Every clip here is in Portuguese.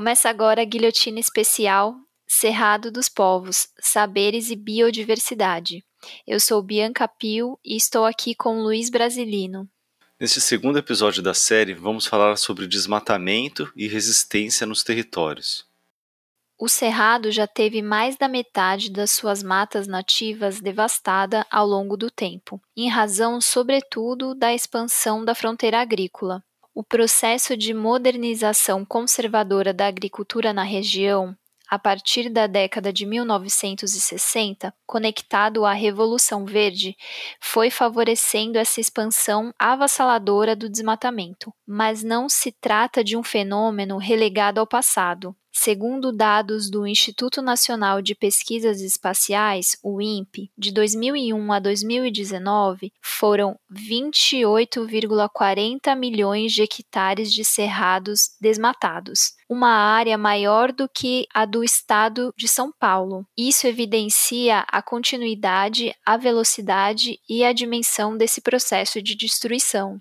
Começa agora a guilhotina especial Cerrado dos Povos, Saberes e Biodiversidade. Eu sou Bianca Pio e estou aqui com Luiz Brasilino. Neste segundo episódio da série, vamos falar sobre desmatamento e resistência nos territórios. O Cerrado já teve mais da metade das suas matas nativas devastada ao longo do tempo, em razão, sobretudo, da expansão da fronteira agrícola. O processo de modernização conservadora da agricultura na região, a partir da década de 1960, conectado à Revolução Verde, foi favorecendo essa expansão avassaladora do desmatamento. Mas não se trata de um fenômeno relegado ao passado. Segundo dados do Instituto Nacional de Pesquisas Espaciais, o INPE, de 2001 a 2019, foram 28,40 milhões de hectares de cerrados desmatados, uma área maior do que a do estado de São Paulo. Isso evidencia a continuidade, a velocidade e a dimensão desse processo de destruição.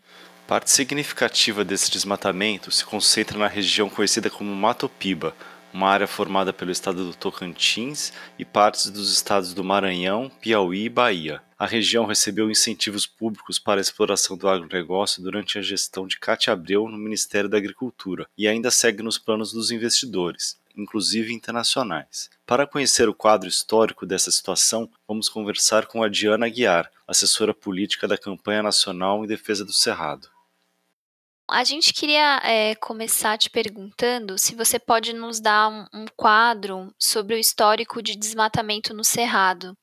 Parte significativa desse desmatamento se concentra na região conhecida como Mato Piba, uma área formada pelo estado do Tocantins e partes dos estados do Maranhão, Piauí e Bahia. A região recebeu incentivos públicos para a exploração do agronegócio durante a gestão de Cátia Abreu no Ministério da Agricultura e ainda segue nos planos dos investidores, inclusive internacionais. Para conhecer o quadro histórico dessa situação, vamos conversar com a Diana Guiar, assessora política da Campanha Nacional em Defesa do Cerrado. A gente queria é, começar te perguntando se você pode nos dar um, um quadro sobre o histórico de desmatamento no Cerrado.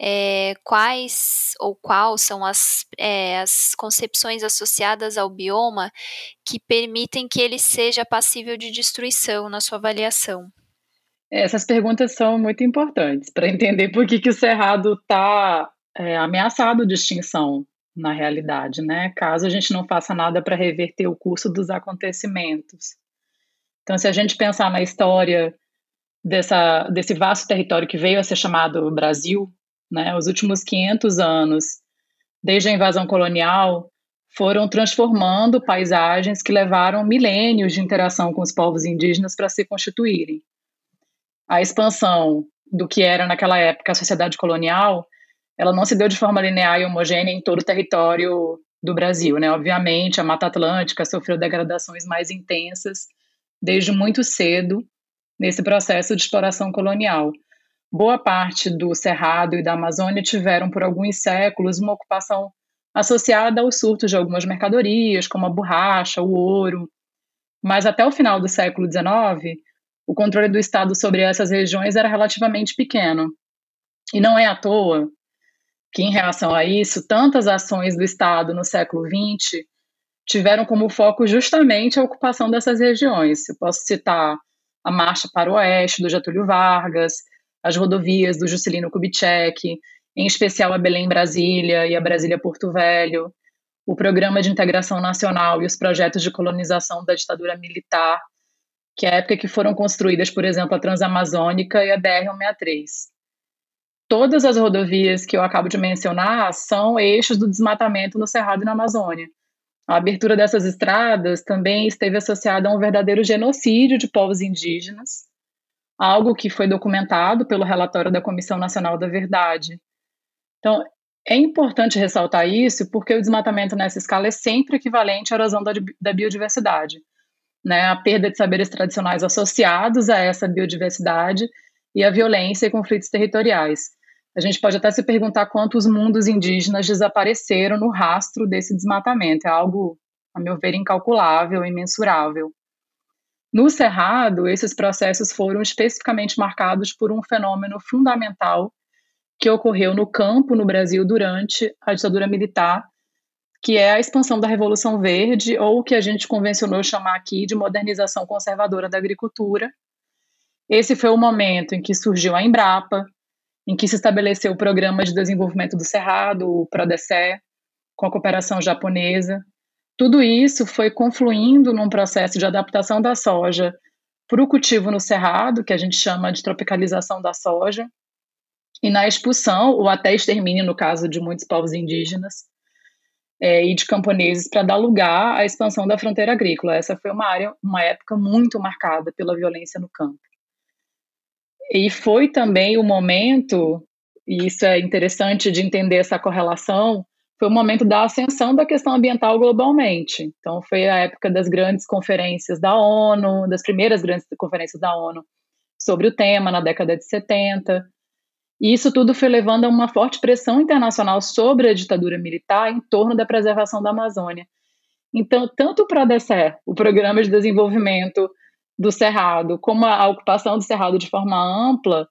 É, quais ou qual são as, é, as concepções associadas ao bioma que permitem que ele seja passível de destruição na sua avaliação? Essas perguntas são muito importantes para entender por que, que o Cerrado está ameaçado de extinção na realidade, né? Caso a gente não faça nada para reverter o curso dos acontecimentos. Então, se a gente pensar na história dessa, desse vasto território que veio a ser chamado Brasil, né? Os últimos 500 anos, desde a invasão colonial, foram transformando paisagens que levaram milênios de interação com os povos indígenas para se constituírem. A expansão do que era naquela época a sociedade colonial ela não se deu de forma linear e homogênea em todo o território do Brasil, né? Obviamente, a Mata Atlântica sofreu degradações mais intensas desde muito cedo nesse processo de exploração colonial. Boa parte do Cerrado e da Amazônia tiveram por alguns séculos uma ocupação associada aos surtos de algumas mercadorias, como a borracha, o ouro. Mas até o final do século XIX, o controle do Estado sobre essas regiões era relativamente pequeno. E não é à toa que, em relação a isso, tantas ações do Estado no século XX tiveram como foco justamente a ocupação dessas regiões. Eu posso citar a Marcha para o Oeste, do Getúlio Vargas, as rodovias do Juscelino Kubitschek, em especial a Belém-Brasília e a Brasília-Porto Velho, o Programa de Integração Nacional e os projetos de colonização da ditadura militar, que é a época que foram construídas, por exemplo, a Transamazônica e a BR-163 todas as rodovias que eu acabo de mencionar são eixos do desmatamento no Cerrado e na Amazônia. A abertura dessas estradas também esteve associada a um verdadeiro genocídio de povos indígenas, algo que foi documentado pelo relatório da Comissão Nacional da Verdade. Então, é importante ressaltar isso porque o desmatamento nessa escala é sempre equivalente à erosão da, da biodiversidade. Né? A perda de saberes tradicionais associados a essa biodiversidade e a violência e conflitos territoriais. A gente pode até se perguntar quantos mundos indígenas desapareceram no rastro desse desmatamento. É algo, a meu ver, incalculável, imensurável. No Cerrado, esses processos foram especificamente marcados por um fenômeno fundamental que ocorreu no campo no Brasil durante a ditadura militar, que é a expansão da Revolução Verde, ou o que a gente convencionou chamar aqui de modernização conservadora da agricultura. Esse foi o momento em que surgiu a Embrapa, em que se estabeleceu o Programa de Desenvolvimento do Cerrado, o PRODECE, com a cooperação japonesa. Tudo isso foi confluindo num processo de adaptação da soja para o cultivo no cerrado, que a gente chama de tropicalização da soja, e na expulsão, ou até extermínio, no caso de muitos povos indígenas. é, e de camponeses para dar lugar à expansão da fronteira agrícola. Essa foi uma área, uma época muito marcada pela violência no campo. E foi também o momento, e isso é interessante de entender essa correlação, foi o momento da ascensão da questão ambiental globalmente. Então, foi a época das grandes conferências da ONU, das primeiras grandes conferências da ONU sobre o tema, na década de 70. E isso tudo foi levando a uma forte pressão internacional sobre a ditadura militar em torno da preservação da Amazônia. Então, tanto o PRODECER, o Programa de Desenvolvimento do Cerrado, como a ocupação do Cerrado de forma ampla,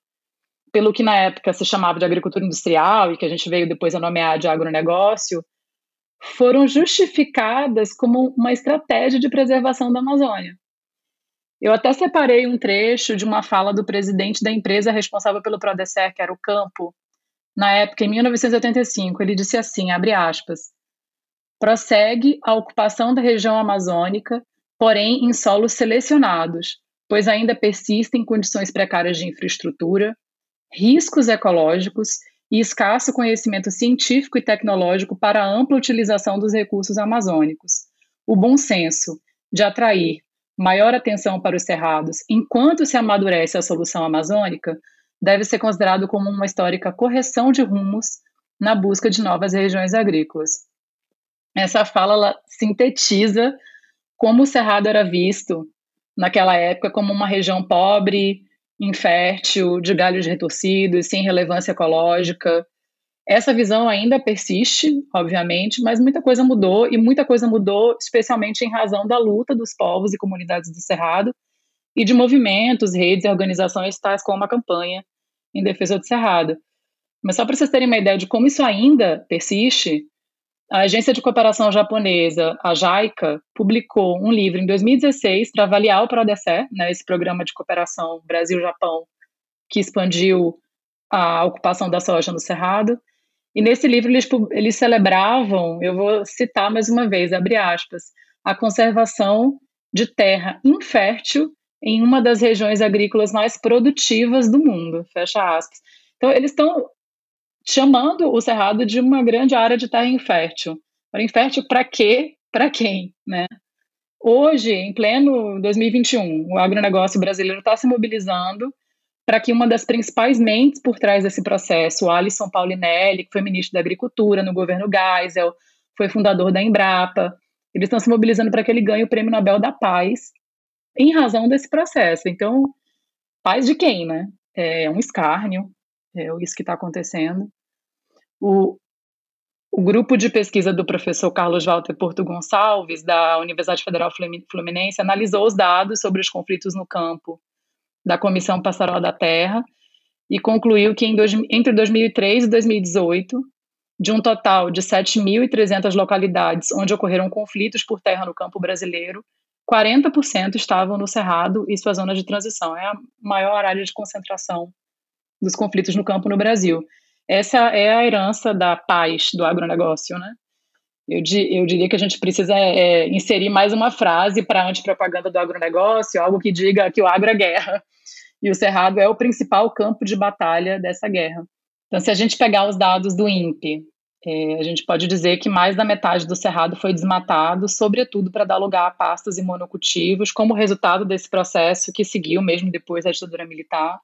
pelo que na época se chamava de agricultura industrial e que a gente veio depois a nomear de agronegócio, foram justificadas como uma estratégia de preservação da Amazônia. Eu até separei um trecho de uma fala do presidente da empresa responsável pelo Prodecer, que era o Campo, na época, em 1985. Ele disse assim, abre aspas, prossegue a ocupação da região amazônica, porém em solos selecionados, pois ainda persistem condições precárias de infraestrutura, riscos ecológicos e escasso conhecimento científico e tecnológico para a ampla utilização dos recursos amazônicos. O bom senso de atrair maior atenção para os cerrados enquanto se amadurece a solução amazônica deve ser considerado como uma histórica correção de rumos na busca de novas regiões agrícolas. Essa fala sintetiza como o cerrado era visto naquela época como uma região pobre, infértil, de galhos retorcidos, sem relevância ecológica. Essa visão ainda persiste, obviamente, mas muita coisa mudou, e muita coisa mudou especialmente em razão da luta dos povos e comunidades do Cerrado e de movimentos, redes e organizações tais como a campanha em defesa do Cerrado. Mas só para vocês terem uma ideia de como isso ainda persiste, a agência de cooperação japonesa, a JICA, publicou um livro em 2016 para avaliar o PRODECE, né, esse programa de cooperação Brasil-Japão, que expandiu a ocupação da soja no Cerrado. E nesse livro eles, eles celebravam, eu vou citar mais uma vez, abre aspas, a conservação de terra infértil em uma das regiões agrícolas mais produtivas do mundo, fecha aspas. Então, eles estão chamando o Cerrado de uma grande área de terra infértil. Para infértil para quê? Para quem? Né? Hoje, em pleno 2021, o agronegócio brasileiro está se mobilizando para que uma das principais mentes por trás desse processo, o Alisson Paulinelli, que foi ministro da Agricultura no governo Geisel, foi fundador da Embrapa, eles estão se mobilizando para que ele ganhe o Prêmio Nobel da Paz em razão desse processo. Então, paz de quem, né? É um escárnio, é isso que está acontecendo. O, o grupo de pesquisa do professor Carlos Walter Porto Gonçalves, da Universidade Federal Fluminense, analisou os dados sobre os conflitos no campo da Comissão Pastoral da Terra e concluiu que dois, entre 2003 e 2018, de um total de 7.300 localidades onde ocorreram conflitos por terra no campo brasileiro, 40% estavam no Cerrado e sua zona de transição. É a maior área de concentração dos conflitos no campo no Brasil. Essa é a herança da paz do agronegócio, né? Eu, eu diria que a gente precisa é, inserir mais uma frase para a antipropaganda do agronegócio, algo que diga que o agro é guerra. E o Cerrado é o principal campo de batalha dessa guerra. Então, se a gente pegar os dados do INPE, é, a gente pode dizer que mais da metade do Cerrado foi desmatado, sobretudo para dar lugar a pastos e monocultivos, como resultado desse processo que seguiu mesmo depois da ditadura militar.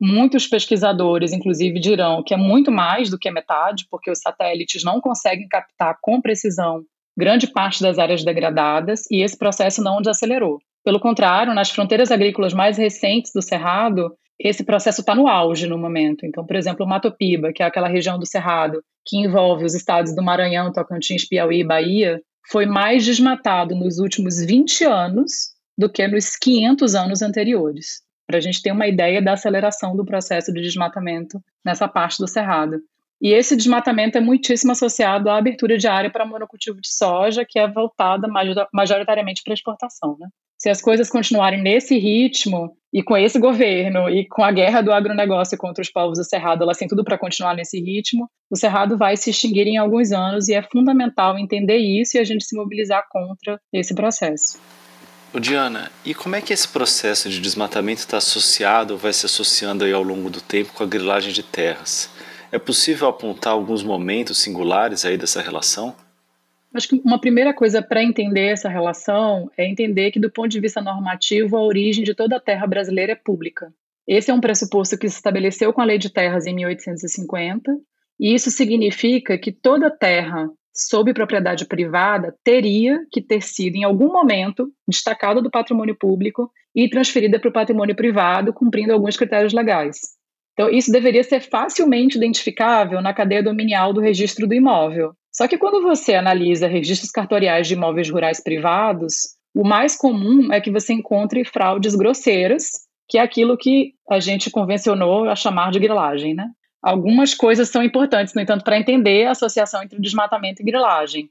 Muitos pesquisadores, inclusive, dirão que é muito mais do que metade, porque os satélites não conseguem captar com precisão grande parte das áreas degradadas e esse processo não desacelerou. Pelo contrário, nas fronteiras agrícolas mais recentes do Cerrado, esse processo está no auge no momento. Então, por exemplo, Matopiba, que é aquela região do Cerrado que envolve os estados do Maranhão, Tocantins, Piauí e Bahia, foi mais desmatado nos últimos 20 anos do que nos 500 anos anteriores para a gente ter uma ideia da aceleração do processo de desmatamento nessa parte do cerrado. E esse desmatamento é muitíssimo associado à abertura de área para monocultivo de soja, que é voltada majoritariamente para exportação. Né? Se as coisas continuarem nesse ritmo, e com esse governo, e com a guerra do agronegócio contra os povos do Cerrado, elas têm tudo para continuar nesse ritmo, o Cerrado vai se extinguir em alguns anos, e é fundamental entender isso e a gente se mobilizar contra esse processo. Ô Diana, e como é que esse processo de desmatamento está associado ou vai se associando aí ao longo do tempo com a grilagem de terras? É possível apontar alguns momentos singulares aí dessa relação? Acho que uma primeira coisa para entender essa relação é entender que, do ponto de vista normativo, a origem de toda a terra brasileira é pública. Esse é um pressuposto que se estabeleceu com a Lei de Terras em 1850, e isso significa que toda terra sob propriedade privada teria que ter sido, em algum momento, destacada do patrimônio público e transferida para o patrimônio privado, cumprindo alguns critérios legais. Então, isso deveria ser facilmente identificável na cadeia dominial do registro do imóvel. Só que quando você analisa registros cartoriais de imóveis rurais privados, o mais comum é que você encontre fraudes grosseiras, que é aquilo que a gente convencionou a chamar de grilagem, né? Algumas coisas são importantes, no entanto, para entender a associação entre desmatamento e grilagem.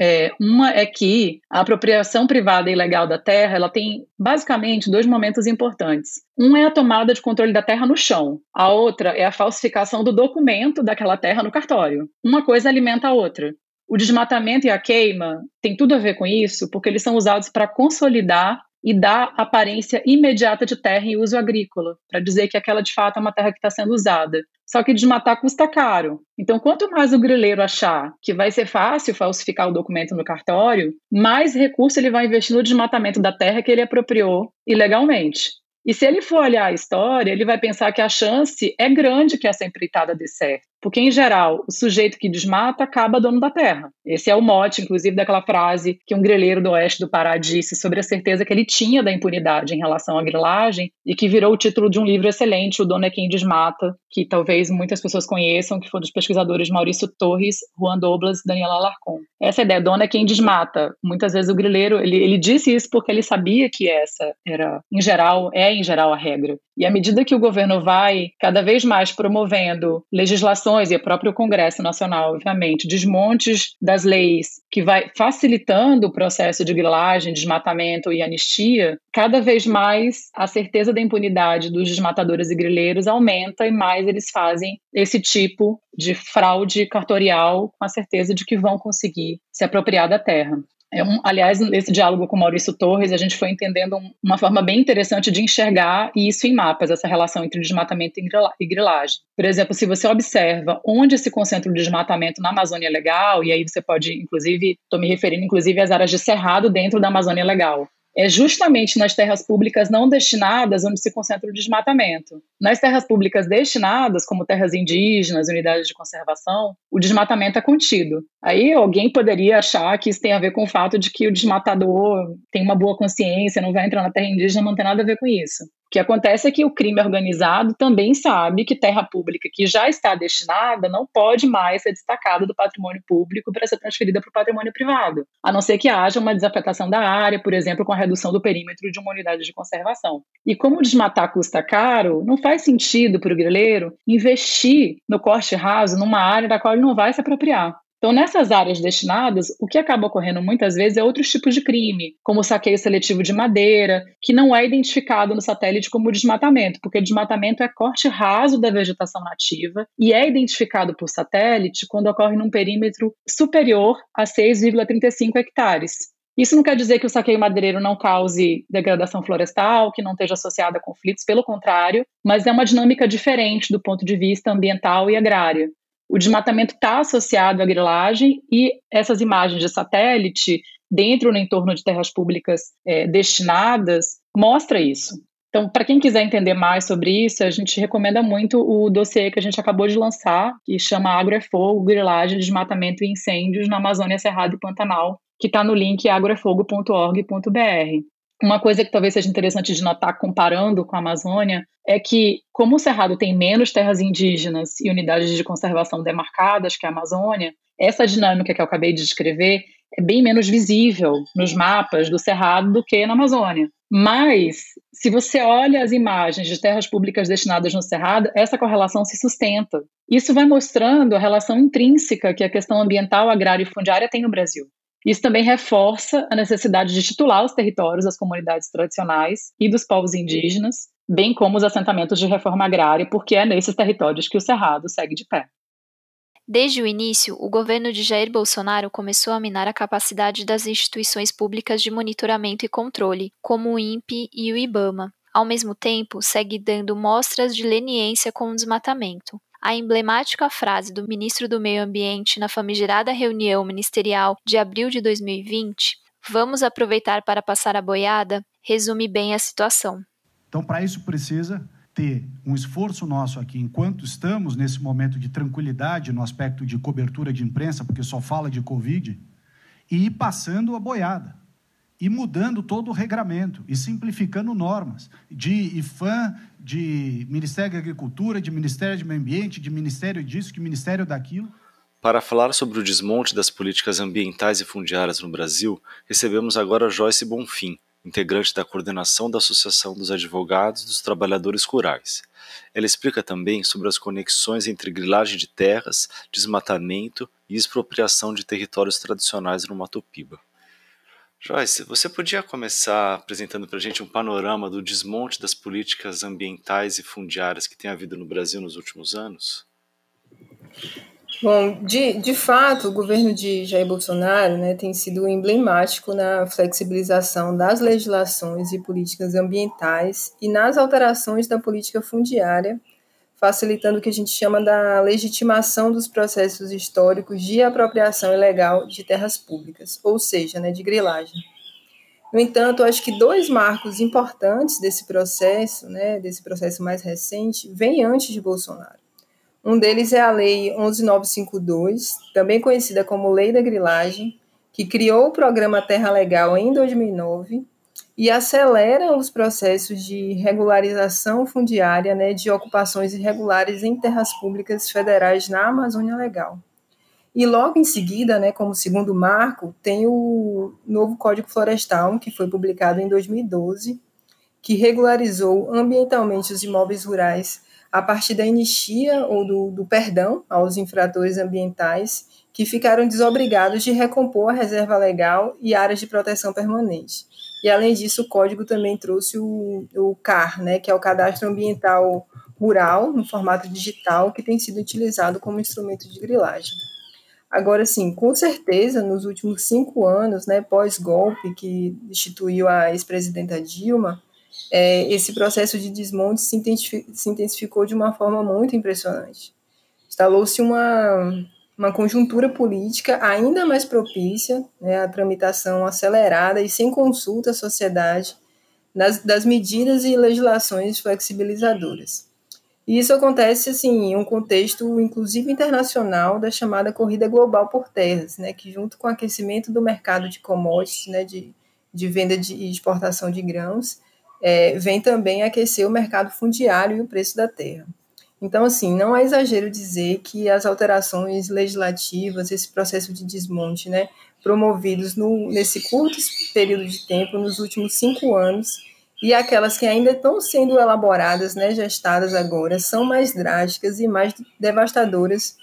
É, uma é que a apropriação privada e ilegal da terra ela tem basicamente dois momentos importantes. Um é a tomada de controle da terra no chão, a outra é a falsificação do documento daquela terra no cartório. Uma coisa alimenta a outra. O desmatamento e a queima tem tudo a ver com isso, porque eles são usados para consolidar e dar aparência imediata de terra em uso agrícola, para dizer que aquela de fato é uma terra que está sendo usada. Só que desmatar custa caro. Então, quanto mais o grileiro achar que vai ser fácil falsificar o documento no cartório, mais recurso ele vai investir no desmatamento da terra que ele apropriou ilegalmente. E se ele for olhar a história, ele vai pensar que a chance é grande que essa empreitada dê certo. Porque, em geral, o sujeito que desmata acaba dono da terra. Esse é o mote, inclusive, daquela frase que um grelheiro do oeste do Pará disse sobre a certeza que ele tinha da impunidade em relação à grilagem e que virou o título de um livro excelente, O Dono é Quem Desmata, que talvez muitas pessoas conheçam, que foi dos pesquisadores Maurício Torres, Juan Doblas e Daniela Alarcon. Essa ideia, dono é quem desmata. Muitas vezes o grileiro, ele, ele disse isso porque ele sabia que essa era, em geral, é em geral a regra. E à medida que o governo vai cada vez mais promovendo legislações, e o próprio Congresso Nacional, obviamente, desmontes das leis que vai facilitando o processo de grilagem, desmatamento e anistia, cada vez mais a certeza da impunidade dos desmatadores e grileiros aumenta e mais eles fazem esse tipo de fraude cartorial com a certeza de que vão conseguir se apropriar da terra. É aliás, nesse diálogo com Maurício Torres, a gente foi entendendo uma forma bem interessante de enxergar isso em mapas, essa relação entre desmatamento e grilagem. Por exemplo, se você observa onde se concentra o desmatamento na Amazônia Legal, e aí você pode, inclusive, estou me referindo inclusive às áreas de cerrado dentro da Amazônia Legal é justamente nas terras públicas não destinadas onde se concentra o desmatamento. Nas terras públicas destinadas, como terras indígenas, unidades de conservação, o desmatamento é contido. Aí alguém poderia achar que isso tem a ver com o fato de que o desmatador tem uma boa consciência, não vai entrar na terra indígena, não tem nada a ver com isso. O que acontece é que o crime organizado também sabe que terra pública que já está destinada não pode mais ser destacada do patrimônio público para ser transferida para o patrimônio privado, a não ser que haja uma desafetação da área, por exemplo, com a redução do perímetro de uma unidade de conservação. E como desmatar custa caro, não faz sentido para o grileiro investir no corte raso numa área da qual ele não vai se apropriar. Então, nessas áreas destinadas, o que acaba ocorrendo muitas vezes é outros tipos de crime, como o saqueio seletivo de madeira, que não é identificado no satélite como desmatamento, porque desmatamento é corte raso da vegetação nativa e é identificado por satélite quando ocorre num perímetro superior a 6,35 hectares. Isso não quer dizer que o saqueio madeireiro não cause degradação florestal, que não esteja associado a conflitos, pelo contrário, mas é uma dinâmica diferente do ponto de vista ambiental e agrário. O desmatamento está associado à grilagem e essas imagens de satélite dentro ou no entorno de terras públicas é, destinadas mostra isso. Então, para quem quiser entender mais sobre isso, a gente recomenda muito o dossiê que a gente acabou de lançar, que chama Agro é Fogo, Grilagem, Desmatamento e Incêndios na Amazônia, Cerrado e Pantanal, que está no link agroefogo.org.br. Uma coisa que talvez seja interessante de notar comparando com a Amazônia é que, como o Cerrado tem menos terras indígenas e unidades de conservação demarcadas que a Amazônia, essa dinâmica que eu acabei de descrever é bem menos visível nos mapas do Cerrado do que na Amazônia. Mas, se você olha as imagens de terras públicas destinadas no Cerrado, essa correlação se sustenta. Isso vai mostrando a relação intrínseca que a questão ambiental, agrária e fundiária tem no Brasil. Isso também reforça a necessidade de titular os territórios das comunidades tradicionais e dos povos indígenas, bem como os assentamentos de reforma agrária, porque é nesses territórios que o Cerrado segue de pé. Desde o início, o governo de Jair Bolsonaro começou a minar a capacidade das instituições públicas de monitoramento e controle, como o INPE e o IBAMA. Ao mesmo tempo, segue dando mostras de leniência com o desmatamento. A emblemática frase do ministro do Meio Ambiente na famigerada reunião ministerial de abril de 2020, vamos aproveitar para passar a boiada, resume bem a situação. Então, para isso precisa ter um esforço nosso aqui, enquanto estamos nesse momento de tranquilidade no aspecto de cobertura de imprensa, porque só fala de Covid, e ir passando a boiada, e mudando todo o regramento, e simplificando normas de IFAM, de Ministério da Agricultura, de Ministério do Meio Ambiente, de Ministério disso, de Ministério daquilo. Para falar sobre o desmonte das políticas ambientais e fundiárias no Brasil, recebemos agora Joyce Bonfim, integrante da coordenação da Associação dos Advogados dos Trabalhadores Rurais. Ela explica também sobre as conexões entre grilagem de terras, desmatamento e expropriação de territórios tradicionais no Mato Piba. Joyce, você podia começar apresentando para a gente um panorama do desmonte das políticas ambientais e fundiárias que tem havido no Brasil nos últimos anos? Bom, de, de fato, o governo de Jair Bolsonaro né, tem sido emblemático na flexibilização das legislações e políticas ambientais e nas alterações da política fundiária, facilitando o que a gente chama da legitimação dos processos históricos de apropriação ilegal de terras públicas, ou seja, né, de grilagem. No entanto, acho que dois marcos importantes desse processo, né, desse processo mais recente, vêm antes de Bolsonaro. Um deles é a Lei 11952, também conhecida como Lei da Grilagem, que criou o programa Terra Legal em 2009 e acelera os processos de regularização fundiária né, de ocupações irregulares em terras públicas federais na Amazônia Legal. E logo em seguida, né, como segundo marco, tem o novo Código Florestal, que foi publicado em 2012, que regularizou ambientalmente os imóveis rurais a partir da anistia ou do, do perdão aos infratores ambientais que ficaram desobrigados de recompor a reserva legal e áreas de proteção permanente. E, além disso, o código também trouxe o, o CAR, né, que é o Cadastro Ambiental Rural, no formato digital, que tem sido utilizado como instrumento de grilagem. Agora, sim, com certeza, nos últimos cinco anos, né, pós-golpe que instituiu a ex-presidenta Dilma, é, esse processo de desmonte se, intensificou de uma forma muito impressionante. Instalou-se uma, uma conjuntura política ainda mais propícia né, à tramitação acelerada e sem consulta à sociedade nas, das medidas e legislações flexibilizadoras. E isso acontece assim, em um contexto, inclusive internacional, da chamada corrida global por terras, né, que junto com o aquecimento do mercado de commodities, né, de, de venda de, e exportação de grãos, é, vem também aquecer o mercado fundiário e o preço da terra. Então, assim, não é exagero dizer que as alterações legislativas, esse processo de desmonte, né, promovidos no, nesse curto período de tempo, nos últimos cinco anos, e aquelas que ainda estão sendo elaboradas, né, gestadas agora, são mais drásticas e mais devastadoras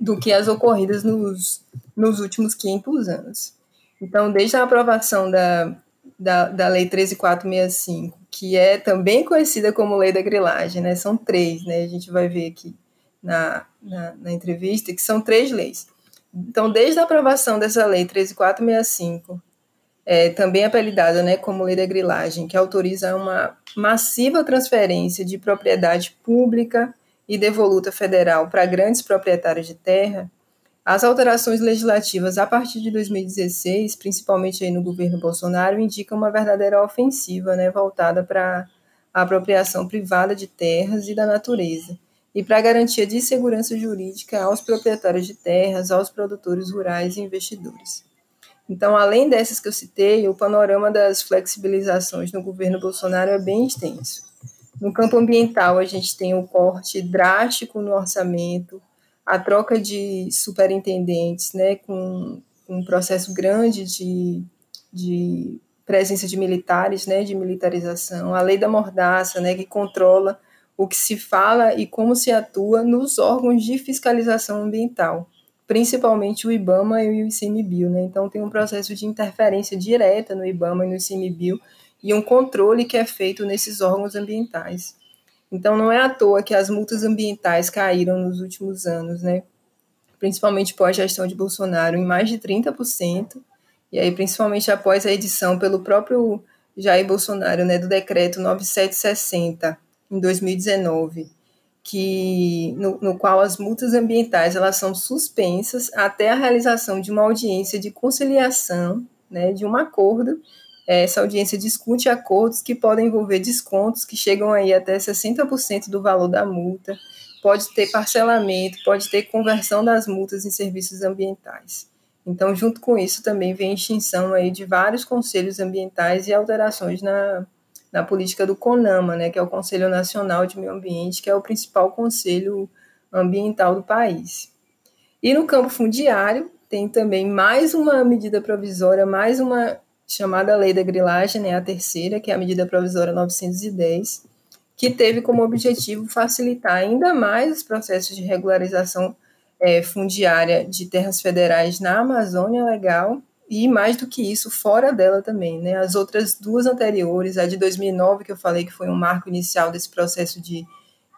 do que as ocorridas nos, nos últimos 500 anos. Então, desde a aprovação da da, da Lei 13465, que é também conhecida como Lei da Grilagem, né? São três, né? A gente vai ver aqui na, na, na entrevista que são três leis. Então, desde a aprovação dessa Lei 13465, é, também apelidada né, como Lei da Grilagem, que autoriza uma massiva transferência de propriedade pública e devoluta federal para grandes proprietários de terra, as alterações legislativas a partir de 2016, principalmente aí no governo Bolsonaro, indicam uma verdadeira ofensiva né, voltada para a apropriação privada de terras e da natureza, e para a garantia de segurança jurídica aos proprietários de terras, aos produtores rurais e investidores. Então, além dessas que eu citei, o panorama das flexibilizações no governo Bolsonaro é bem extenso. No campo ambiental, a gente tem o corte drástico no orçamento, a troca de superintendentes, né, com, um processo grande de, de presença de militares, né, de militarização, a lei da mordaça, né, que controla o que se fala e como se atua nos órgãos de fiscalização ambiental, principalmente o IBAMA e o ICMBio, né? Então tem um processo de interferência direta no IBAMA e no ICMBio e um controle que é feito nesses órgãos ambientais. Então, não é à toa que as multas ambientais caíram nos últimos anos, né? principalmente pós gestão de Bolsonaro, em mais de 30%, e aí principalmente após a edição pelo próprio Jair Bolsonaro, né, do decreto 9760 em 2019, que no, no, qual as multas ambientais elas são suspensas até a realização de uma audiência de conciliação, né, de um acordo. Essa audiência discute acordos que podem envolver descontos que chegam aí até 60% do valor da multa, pode ter parcelamento, pode ter conversão das multas em serviços ambientais. Então, junto com isso, também vem a extinção aí de vários conselhos ambientais e alterações na, na política do CONAMA, né, que é o Conselho Nacional de Meio Ambiente, que é o principal conselho ambiental do país. E no campo fundiário, tem também mais uma medida provisória, mais uma chamada Lei da Grilagem, né, a terceira, que é a medida provisória 910, que teve como objetivo facilitar ainda mais os processos de regularização é, fundiária de terras federais na Amazônia Legal e mais do que isso, fora dela também, né? As outras duas anteriores, a de 2009, que eu falei que foi um marco inicial desse processo de,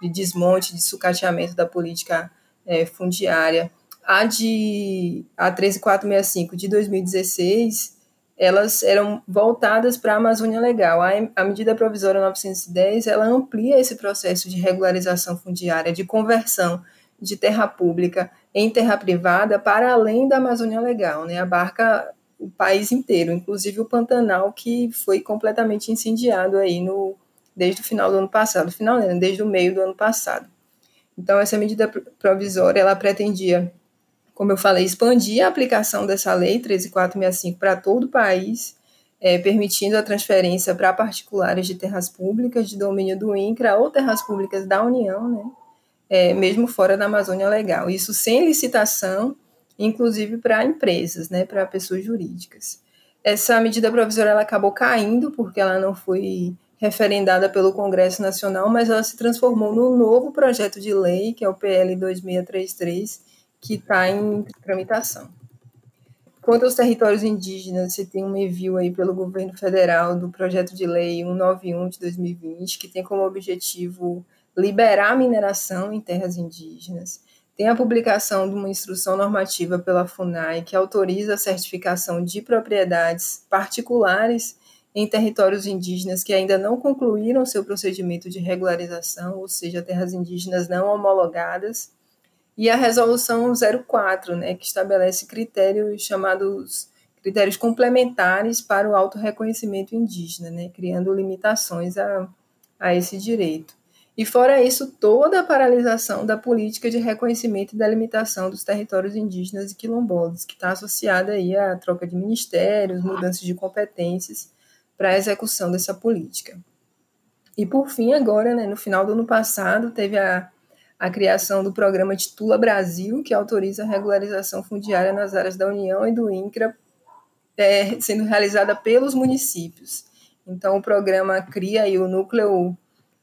de desmonte, de sucateamento da política é, fundiária, a de a 13465 de 2016, elas eram voltadas para a Amazônia Legal. A, a medida provisória 910, ela amplia esse processo de regularização fundiária, de conversão de terra pública em terra privada para além da Amazônia Legal, né? Abarca o país inteiro, inclusive o Pantanal, que foi completamente incendiado aí no, desde o final do ano passado, final, desde o meio do ano passado. Então, essa medida provisória, ela pretendia, como eu falei, expandir a aplicação dessa lei 13465 para todo o país, é, permitindo a transferência para particulares de terras públicas de domínio do INCRA ou terras públicas da União, né, é, mesmo fora da Amazônia Legal. Isso sem licitação inclusive para empresas, né, para pessoas jurídicas. Essa medida provisória ela acabou caindo porque ela não foi referendada pelo Congresso Nacional, mas ela se transformou num novo projeto de lei, que é o PL 2633, que está em tramitação. Quanto aos territórios indígenas, você tem um envio aí pelo governo federal do projeto de lei 191 de 2020, que tem como objetivo liberar a mineração em terras indígenas, tem a publicação de uma instrução normativa pela FUNAI que autoriza a certificação de propriedades particulares em territórios indígenas que ainda não concluíram seu procedimento de regularização, ou seja, terras indígenas não homologadas, e a resolução 04, né, que estabelece critérios chamados critérios complementares para o autorreconhecimento indígena, né, criando limitações a, a esse direito. E fora isso, toda a paralisação da política de reconhecimento e delimitação dos territórios indígenas e quilombolas, que está associada aí à troca de ministérios, mudanças de competências para a execução dessa política. E por fim, agora, né, no final do ano passado, teve a, a criação do programa Titula Brasil, que autoriza a regularização fundiária nas áreas da União e do INCRA, é, sendo realizada pelos municípios. Então, o programa cria o núcleo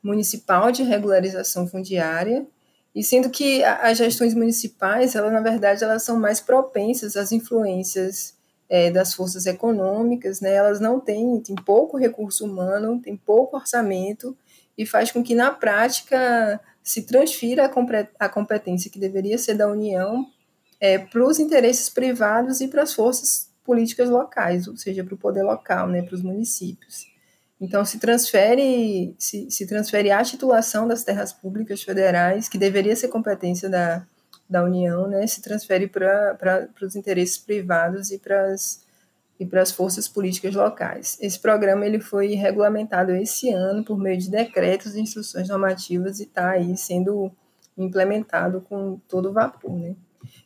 municipal de regularização fundiária, e sendo que as gestões municipais, elas, na verdade, elas são mais propensas às influências é, das forças econômicas, né? elas não têm, têm pouco recurso humano, têm pouco orçamento, e faz com que, na prática, se transfira a competência que deveria ser da União é, para os interesses privados e para as forças políticas locais, ou seja, para o poder local, né, para os municípios. Então, se transfere, se, se transfere a titulação das terras públicas federais, que deveria ser competência da, da União, né, se transfere para os interesses privados e para as e para as forças políticas locais. Esse programa ele foi regulamentado esse ano por meio de decretos e instruções normativas e está aí sendo implementado com todo vapor, né?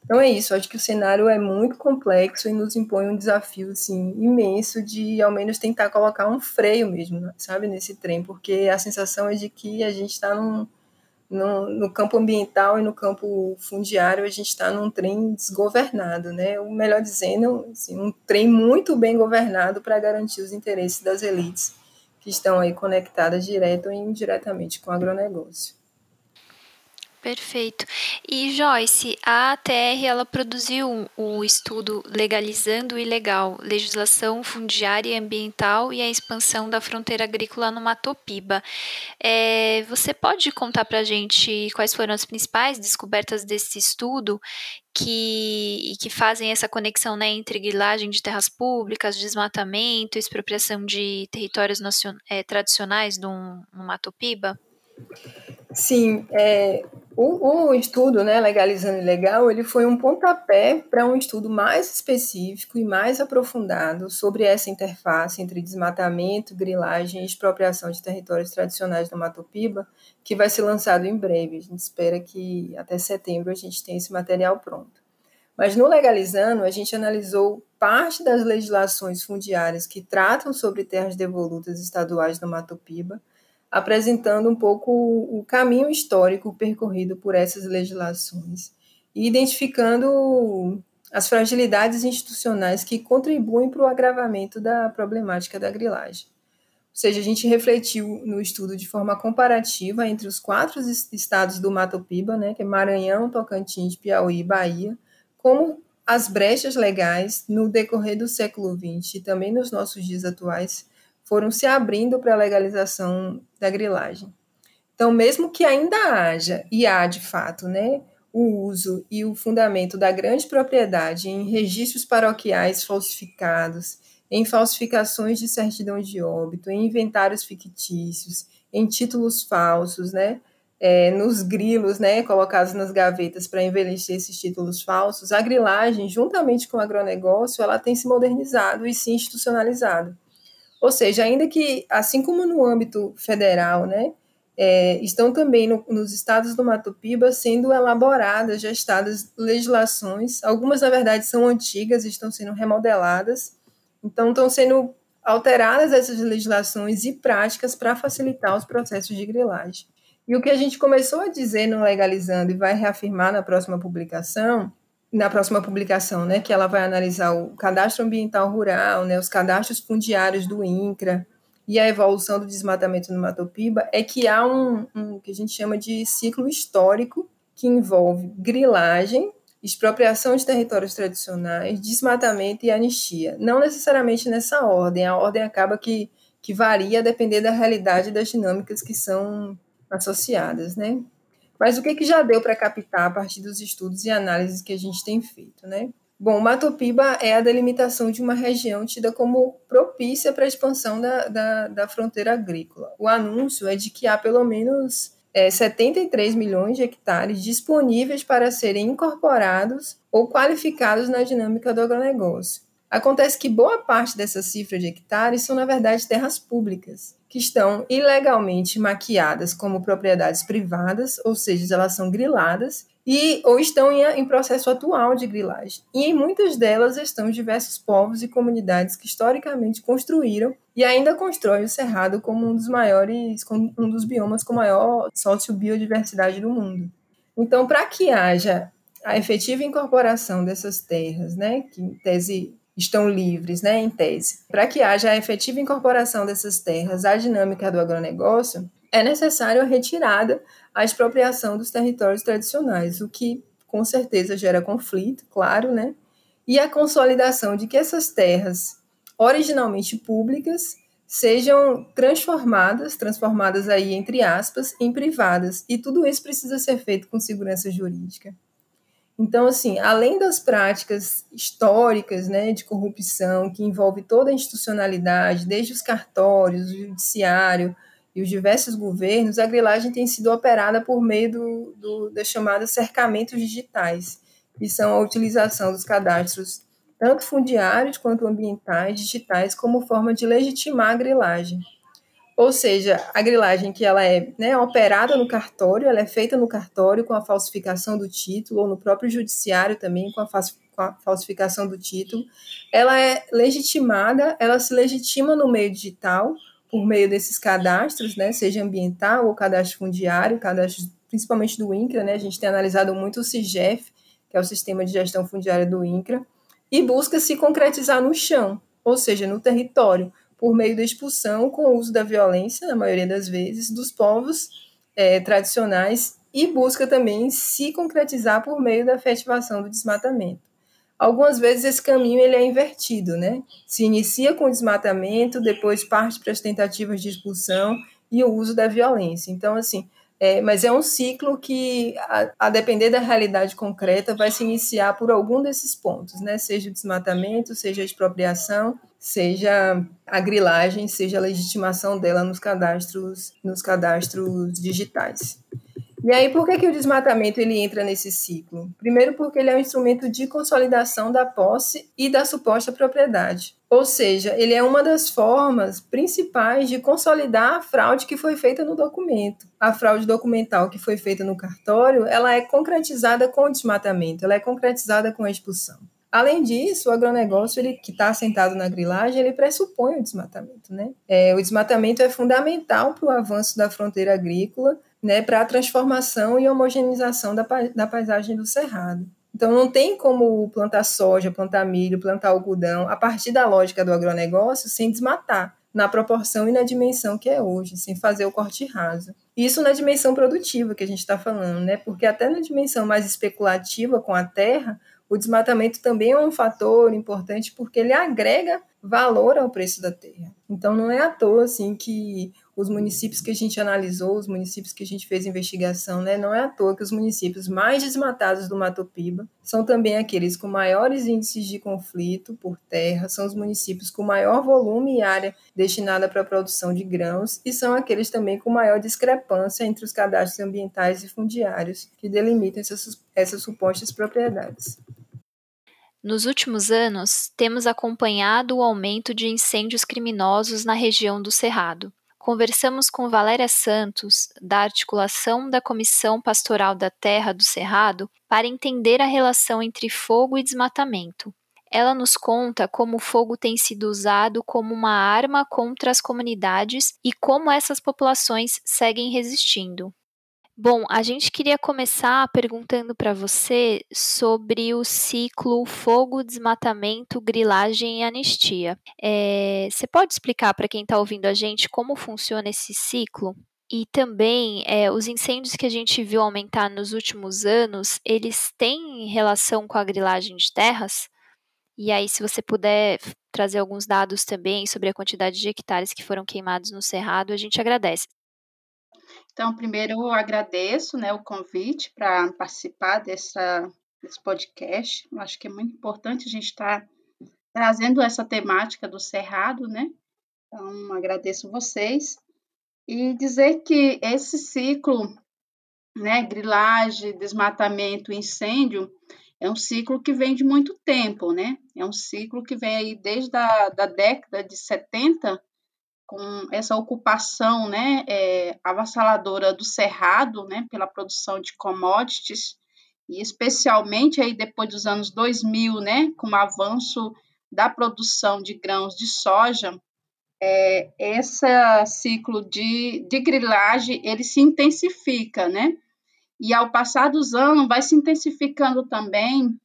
Então é isso, acho que o cenário é muito complexo e nos impõe um desafio assim, imenso de ao menos tentar colocar um freio mesmo, sabe, nesse trem, porque a sensação é de que a gente está num, no, no, campo ambiental e no campo fundiário, a gente está num trem desgovernado, né? Ou melhor dizendo, assim, um trem muito bem governado para garantir os interesses das elites que estão aí conectadas direto ou indiretamente com o agronegócio. Perfeito. E Joyce, a ATR ela produziu o estudo Legalizando o Ilegal, Legislação Fundiária e Ambiental e a Expansão da Fronteira Agrícola no Matopiba. É, você pode contar para a gente quais foram as principais descobertas desse estudo que, que fazem essa conexão né, entre grilagem de terras públicas, desmatamento, expropriação de territórios nacion, é, tradicionais no, no Matopiba? Sim, é, o, o, estudo, né, legalizando ilegal, ele foi um pontapé para um estudo mais específico e mais aprofundado sobre essa interface entre desmatamento, grilagem e expropriação de territórios tradicionais do Mato Piba, que vai ser lançado em breve. A gente espera que até setembro a gente tenha esse material pronto. Mas no legalizando, a gente analisou parte das legislações fundiárias que tratam sobre terras devolutas estaduais do Mato Piba, apresentando um pouco o caminho histórico percorrido por essas legislações e identificando as fragilidades institucionais que contribuem para o agravamento da problemática da grilagem. Ou seja, a gente refletiu no estudo de forma comparativa entre os quatro estados do Mato Piba, né, que é Maranhão, Tocantins, Piauí e Bahia, como as brechas legais no decorrer do século XX e também nos nossos dias atuais foram se abrindo para a legalização da grilagem. Então, mesmo que ainda haja, e há de fato, né, o uso e o fundamento da grande propriedade em registros paroquiais falsificados, em falsificações de certidão de óbito, em inventários fictícios, em títulos falsos, né, é, nos grilos, né, colocados nas gavetas para envelhecer esses títulos falsos, a grilagem, juntamente com o agronegócio, ela tem se modernizado e se institucionalizado. Ou seja, ainda que, assim como no âmbito federal, né, é, estão também no, nos estados do Mato Piba sendo elaboradas, gestadas legislações, algumas, na verdade, são antigas, estão sendo remodeladas, então estão sendo alteradas essas legislações e práticas para facilitar os processos de grilagem. E o que a gente começou a dizer no Legalizando e vai reafirmar na próxima publicação na próxima publicação, né, que ela vai analisar o cadastro ambiental rural, né, os cadastros fundiários do INCRA e a evolução do desmatamento no Mato Piba, é que há um, um que a gente chama de ciclo histórico que envolve grilagem, expropriação de territórios tradicionais, desmatamento e anistia. Não necessariamente nessa ordem, a ordem acaba que, que varia a depender da realidade das dinâmicas que são associadas, né? Mas o que, que já deu para captar a partir dos estudos e análises que a gente tem feito, né? Bom, Mato Piba é a delimitação de uma região tida como propícia para a expansão da, da, da, fronteira agrícola. O anúncio é de que há pelo menos é, 73 milhões de hectares disponíveis para serem incorporados ou qualificados na dinâmica do agronegócio. Acontece que boa parte dessa cifra de hectares são, na verdade, terras públicas, que estão ilegalmente maquiadas como propriedades privadas, ou seja, elas são griladas, e ou estão em, em, processo atual de grilagem. E em muitas delas estão diversos povos e comunidades que historicamente construíram e ainda constroem o Cerrado como um dos maiores, um dos biomas com maior sociobiodiversidade do mundo. Então, para que haja a efetiva incorporação dessas terras, né, que em tese estão livres, né, em tese. Para que haja a efetiva incorporação dessas terras à dinâmica do agronegócio, é necessário a retirada, a expropriação dos territórios tradicionais, o que com certeza gera conflito, claro, né? E a consolidação de que essas terras, originalmente públicas, sejam transformadas, transformadas aí entre aspas, em privadas. E tudo isso precisa ser feito com segurança jurídica. Então, assim, além das práticas históricas né, de corrupção, que envolve toda a institucionalidade, desde os cartórios, o judiciário e os diversos governos, a grilagem tem sido operada por meio do, do, das chamadas cercamentos digitais, que são a utilização dos cadastros, tanto fundiários quanto ambientais, digitais, como forma de legitimar a grilagem. Ou seja, a grilagem que ela é né, operada no cartório, ela é feita no cartório com a falsificação do título, ou no próprio judiciário também com a, com a falsificação do título. Ela é legitimada, ela se legitima no meio digital, por meio desses cadastros, né, seja ambiental ou cadastro fundiário, cadastro principalmente do INCRA, né, a gente tem analisado muito o CIGEF, que é o Sistema de Gestão Fundiária do INCRA, e busca se concretizar no chão, ou seja, no território, por meio da expulsão com o uso da violência, na maioria das vezes, dos povos é, tradicionais e busca também se concretizar por meio da efetivação do desmatamento. Algumas vezes esse caminho ele é invertido, né? Se inicia com o desmatamento, depois parte para as tentativas de expulsão e o uso da violência. Então, assim, é, mas é um ciclo que, a, a, depender da realidade concreta, vai se iniciar por algum desses pontos, né? Seja o desmatamento, seja a expropriação, seja a grilagem, seja a legitimação dela nos cadastros, nos cadastros digitais. E aí, por que, que o desmatamento ele entra nesse ciclo? Primeiro, porque ele é um instrumento de consolidação da posse e da suposta propriedade. Ou seja, ele é uma das formas principais de consolidar a fraude que foi feita no documento. A fraude documental que foi feita no cartório, ela é concretizada com o desmatamento, ela é concretizada com a expulsão. Além disso, o agronegócio, ele, que está assentado na grilagem, ele pressupõe o desmatamento. Né? É, o desmatamento é fundamental para o avanço da fronteira agrícola, né, para a transformação e homogeneização da, da paisagem do cerrado. Então, não tem como plantar soja, plantar milho, plantar algodão, a partir da lógica do agronegócio, sem desmatar, na proporção e na dimensão que é hoje, sem fazer o corte raso. Isso na dimensão produtiva que a gente está falando, né? Porque até na dimensão mais especulativa com a terra, o desmatamento também é um fator importante porque ele agrega valor ao preço da terra. Então não é à toa assim que os municípios que a gente analisou, os municípios que a gente fez investigação, né, não é à toa que os municípios mais desmatados do Mato Piba são também aqueles com maiores índices de conflito por terra, são os municípios com maior volume e área destinada para a produção de grãos e são aqueles também com maior discrepância entre os cadastros ambientais e fundiários que delimitam essas, essas supostas propriedades. Nos últimos anos, temos acompanhado o aumento de incêndios criminosos na região do Cerrado. Conversamos com Valéria Santos, da articulação da Comissão Pastoral da Terra do Cerrado, para entender a relação entre fogo e desmatamento. Ela nos conta como o fogo tem sido usado como uma arma contra as comunidades e como essas populações seguem resistindo. Bom, a gente queria começar perguntando para você sobre o ciclo fogo, desmatamento, grilagem e anistia. É, você pode explicar para quem está ouvindo a gente como funciona esse ciclo? E também é, os incêndios que a gente viu aumentar nos últimos anos, eles têm relação com a grilagem de terras? E aí, se você puder trazer alguns dados também sobre a quantidade de hectares que foram queimados no Cerrado, a gente agradece. Então, primeiro eu agradeço né, o convite para participar dessa, desse podcast. Eu acho que é muito importante a gente estar tá trazendo essa temática do Cerrado, né? Então, agradeço vocês. E dizer que esse ciclo, né, grilagem, desmatamento, incêndio, é um ciclo que vem de muito tempo, né? É um ciclo que vem aí desde a da década de 70, com essa ocupação né, é, avassaladora do cerrado né, pela produção de commodities, e especialmente aí depois dos anos 2000, né, com o avanço da produção de grãos de soja, é, esse ciclo de, de grilagem ele se intensifica, né? E ao passar dos anos vai se intensificando também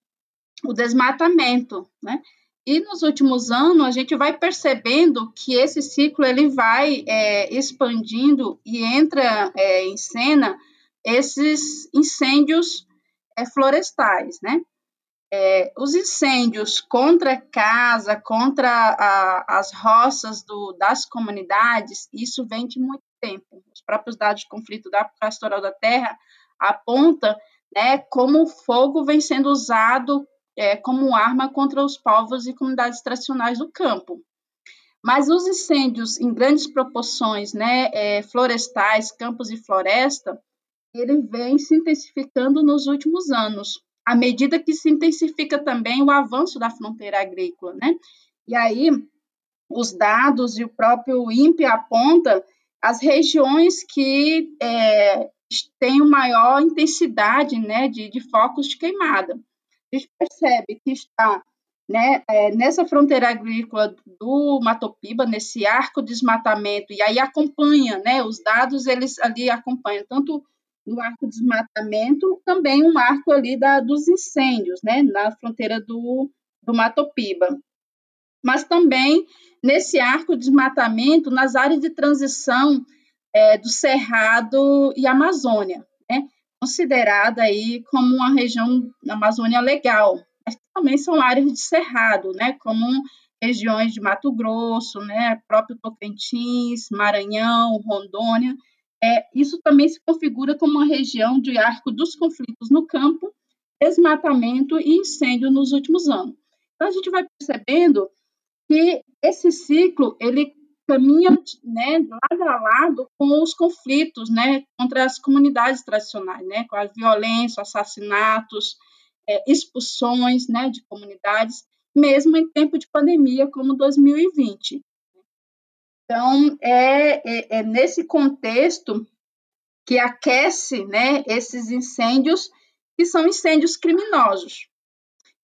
o desmatamento, né? E nos últimos anos a gente vai percebendo que esse ciclo ele vai é, expandindo e entra é, em cena esses incêndios é, florestais, né? É, os incêndios contra casa, contra a, as roças do, das comunidades, isso vem de muito tempo. Os próprios dados de conflito da pastoral da terra apontam né, como o fogo vem sendo usado é, como arma contra os povos e comunidades tradicionais do campo. Mas os incêndios em grandes proporções, né, é, florestais, campos e floresta, ele vem se intensificando nos últimos anos, à medida que se intensifica também o avanço da fronteira agrícola, né? E aí os dados e o próprio INPE aponta as regiões que é, têm maior intensidade, né, de, de focos de queimada a gente percebe que está né, é, nessa fronteira agrícola do Matopiba, nesse arco de desmatamento, e aí acompanha, né, os dados eles ali acompanham tanto no arco de desmatamento, também um arco ali da, dos incêndios, né, na fronteira do, do Matopiba. Mas também nesse arco de desmatamento, nas áreas de transição é, do Cerrado e Amazônia considerada aí como uma região da Amazônia legal, mas também são áreas de cerrado, né, como regiões de Mato Grosso, né, próprio Tocantins, Maranhão, Rondônia. É, isso também se configura como uma região de arco dos conflitos no campo, desmatamento e incêndio nos últimos anos. Então a gente vai percebendo que esse ciclo ele caminha né, lado a lado com os conflitos né, contra as comunidades tradicionais, né, com a violência, assassinatos, é, expulsões né, de comunidades, mesmo em tempo de pandemia como 2020. Então, é, é, é nesse contexto que aquece né, esses incêndios, que são incêndios criminosos.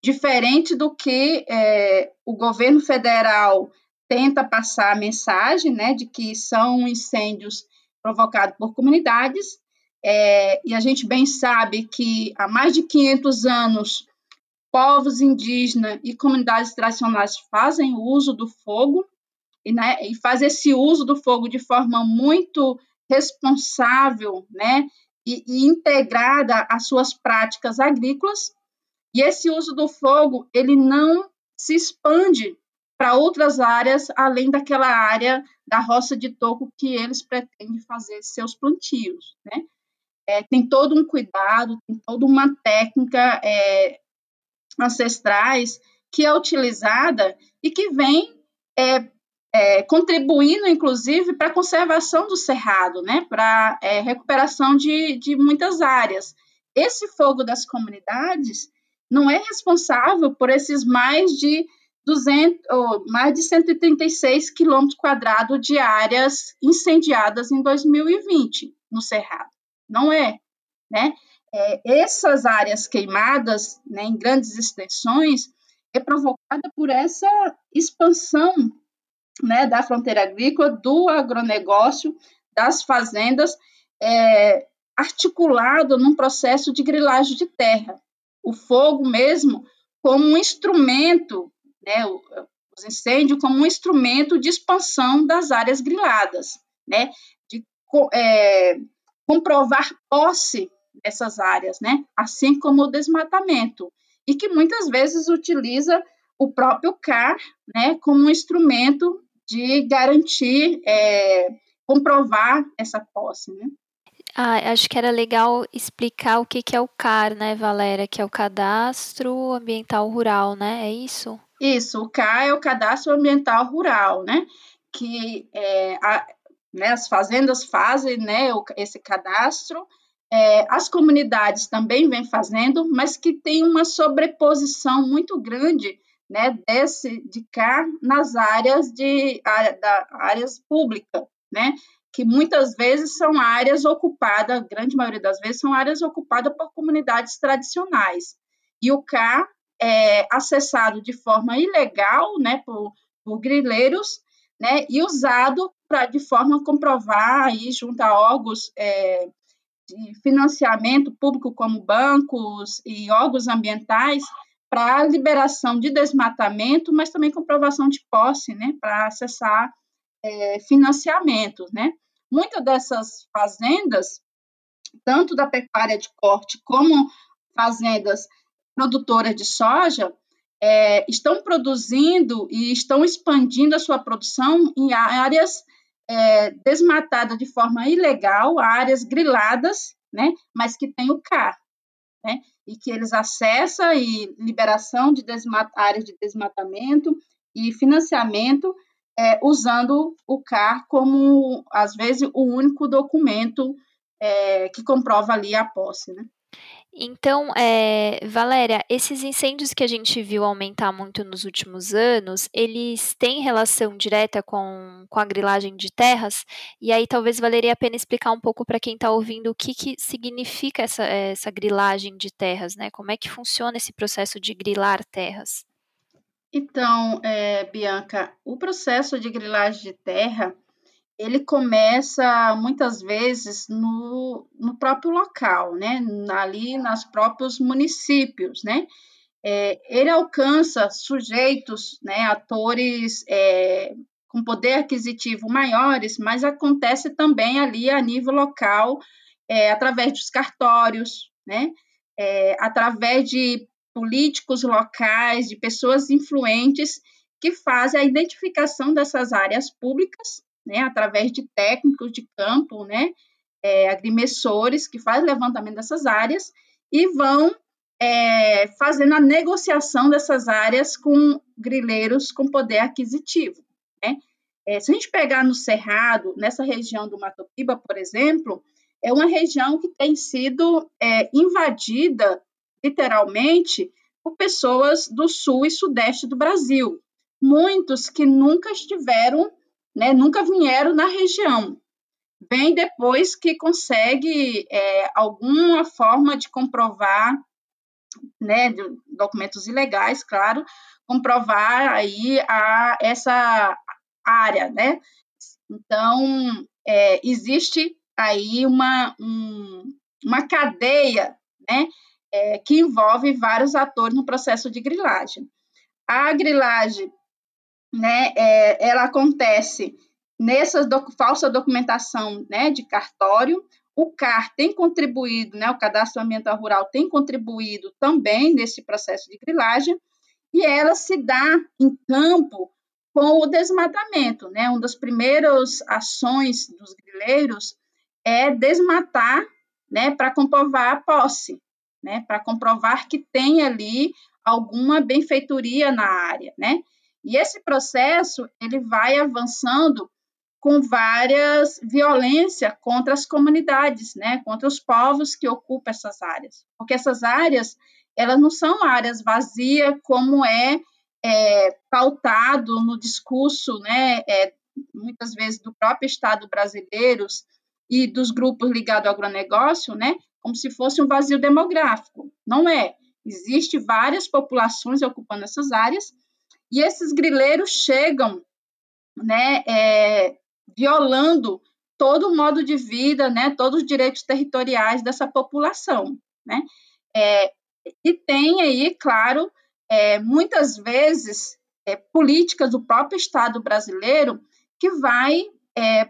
Diferente do que é, o governo federal tenta passar a mensagem né, de que são incêndios provocados por comunidades, é, e a gente bem sabe que há mais de 500 anos povos indígenas e comunidades tradicionais fazem uso do fogo e, né, e faz esse uso do fogo de forma muito responsável, né, e, e integrada às suas práticas agrícolas. E esse uso do fogo ele não se expande para outras áreas além daquela área da roça de toco que eles pretendem fazer seus plantios, né? É, tem todo um cuidado, tem toda uma técnica é, ancestrais que é utilizada e que vem é, é, contribuindo, inclusive, para a conservação do cerrado, né, para é, recuperação de, de muitas áreas. Esse fogo das comunidades não é responsável por esses mais de 200, ou mais de 136 quilômetros quadrados de áreas incendiadas em 2020 no Cerrado. Não é, né? É, essas áreas queimadas, né, em grandes extensões, é provocada por essa expansão né, da fronteira agrícola, do agronegócio, das fazendas, é, articulado num processo de grilagem de terra. O fogo mesmo como um instrumento, né, os incêndios como um instrumento de expansão das áreas griladas, né, de é, comprovar posse dessas áreas, né, assim como o desmatamento, e que muitas vezes utiliza o próprio CAR né, como um instrumento de garantir, é, comprovar essa posse, né? Ah, acho que era legal explicar o que, que é o CAR, né, Valéria? Que é o Cadastro Ambiental Rural, né? É isso? Isso, o CAR é o Cadastro Ambiental Rural, né? Que é, a, né, as fazendas fazem né, esse cadastro, é, as comunidades também vêm fazendo, mas que tem uma sobreposição muito grande né, desse de cá nas áreas de da, áreas públicas, né, que muitas vezes são áreas ocupadas, grande maioria das vezes são áreas ocupadas por comunidades tradicionais. E o cá é acessado de forma ilegal, né, por, por grileiros, né, e usado para de forma a comprovar aí junto a órgãos é, de financiamento público como bancos e órgãos ambientais para liberação de desmatamento, mas também comprovação de posse, né, para acessar é, financiamentos, né. Muitas dessas fazendas, tanto da pecuária de corte como fazendas produtoras de soja, é, estão produzindo e estão expandindo a sua produção em áreas é, desmatadas de forma ilegal, áreas griladas, né, mas que tem o CAR né? E que eles acessam e liberação de áreas de desmatamento e financiamento é, usando o CAR como, às vezes, o único documento é, que comprova ali a posse, né? Então, é, Valéria, esses incêndios que a gente viu aumentar muito nos últimos anos, eles têm relação direta com, com a grilagem de terras? E aí talvez valeria a pena explicar um pouco para quem está ouvindo o que, que significa essa, essa grilagem de terras, né? Como é que funciona esse processo de grilar terras? Então, é, Bianca, o processo de grilagem de terra ele começa muitas vezes no, no próprio local, né? ali nos próprios municípios, né? É, ele alcança sujeitos, né, atores é, com poder aquisitivo maiores, mas acontece também ali a nível local, é, através dos cartórios, né, é, através de políticos locais, de pessoas influentes que fazem a identificação dessas áreas públicas né, através de técnicos de campo, né, é, agrimensores que fazem levantamento dessas áreas e vão é, fazendo a negociação dessas áreas com grileiros com poder aquisitivo. Né? É, se a gente pegar no Cerrado, nessa região do Mato Piba, por exemplo, é uma região que tem sido é, invadida, literalmente, por pessoas do sul e sudeste do Brasil. Muitos que nunca estiveram, né, nunca vieram na região. Vem depois que consegue é, alguma forma de comprovar, né, documentos ilegais, claro, comprovar aí a, essa área, né? Então, é, existe aí uma, um, uma cadeia né, é, que envolve vários atores no processo de grilagem. A grilagem, né, é, ela acontece nessa falsa documentação né, de cartório, o CAR tem contribuído, né, o Cadastro Ambiental Rural tem contribuído também nesse processo de grilagem, e ela se dá em campo com o desmatamento. Né? Uma das primeiras ações dos grileiros é desmatar, né, para comprovar a posse, né, para comprovar que tem ali alguma benfeitoria na área, né? E esse processo ele vai avançando com várias violências contra as comunidades, né, contra os povos que ocupam essas áreas, porque essas áreas elas não são áreas vazias como é, é pautado no discurso, né, é, muitas vezes do próprio Estado brasileiro e dos grupos ligados ao agronegócio, né, como se fosse um vazio demográfico. Não é. Existem várias populações ocupando essas áreas e esses grileiros chegam, né, é, violando todo o modo de vida, né, todos os direitos territoriais dessa população, né, é, e tem aí, claro, é, muitas vezes é, políticas do próprio Estado brasileiro que vai é,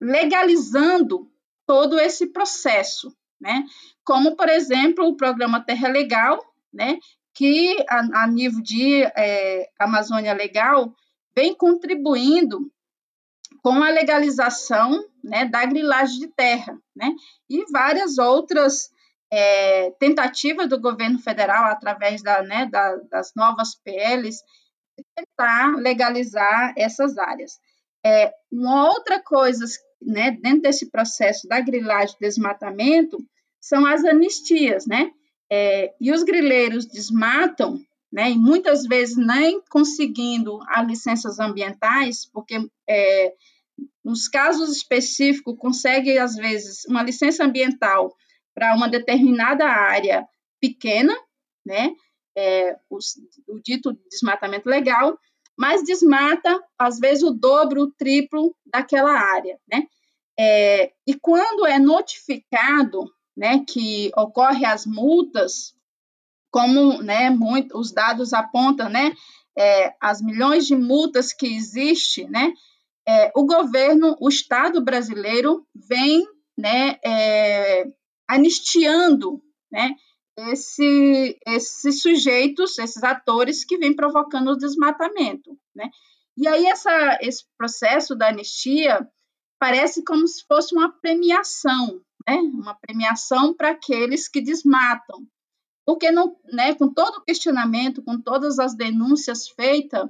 legalizando todo esse processo, né? Como, por exemplo, o programa Terra Legal, né? Que a, a nível de é, Amazônia Legal vem contribuindo com a legalização né, da grilagem de terra, né? E várias outras é, tentativas do governo federal, através da, né, da, das novas PLs, tentar legalizar essas áreas. É, uma outra coisa né, dentro desse processo da grilagem e desmatamento, são as anistias, né? É, e os grileiros desmatam, né, e muitas vezes nem conseguindo as licenças ambientais, porque é, nos casos específicos consegue, às vezes, uma licença ambiental para uma determinada área pequena, né, é, os, o dito desmatamento legal, mas desmata, às vezes, o dobro, o triplo daquela área, né? É, e quando é notificado, né, que ocorre as multas, como, né, muito, os dados apontam, né, é, as milhões de multas que existe, né, é, o governo, o Estado brasileiro vem, né, é, anistiando, né, esse, esses sujeitos, esses atores que vêm provocando o desmatamento, né? E aí essa, esse processo da anistia parece como se fosse uma premiação, né? Uma premiação para aqueles que desmatam, porque não, né? Com todo o questionamento, com todas as denúncias feitas,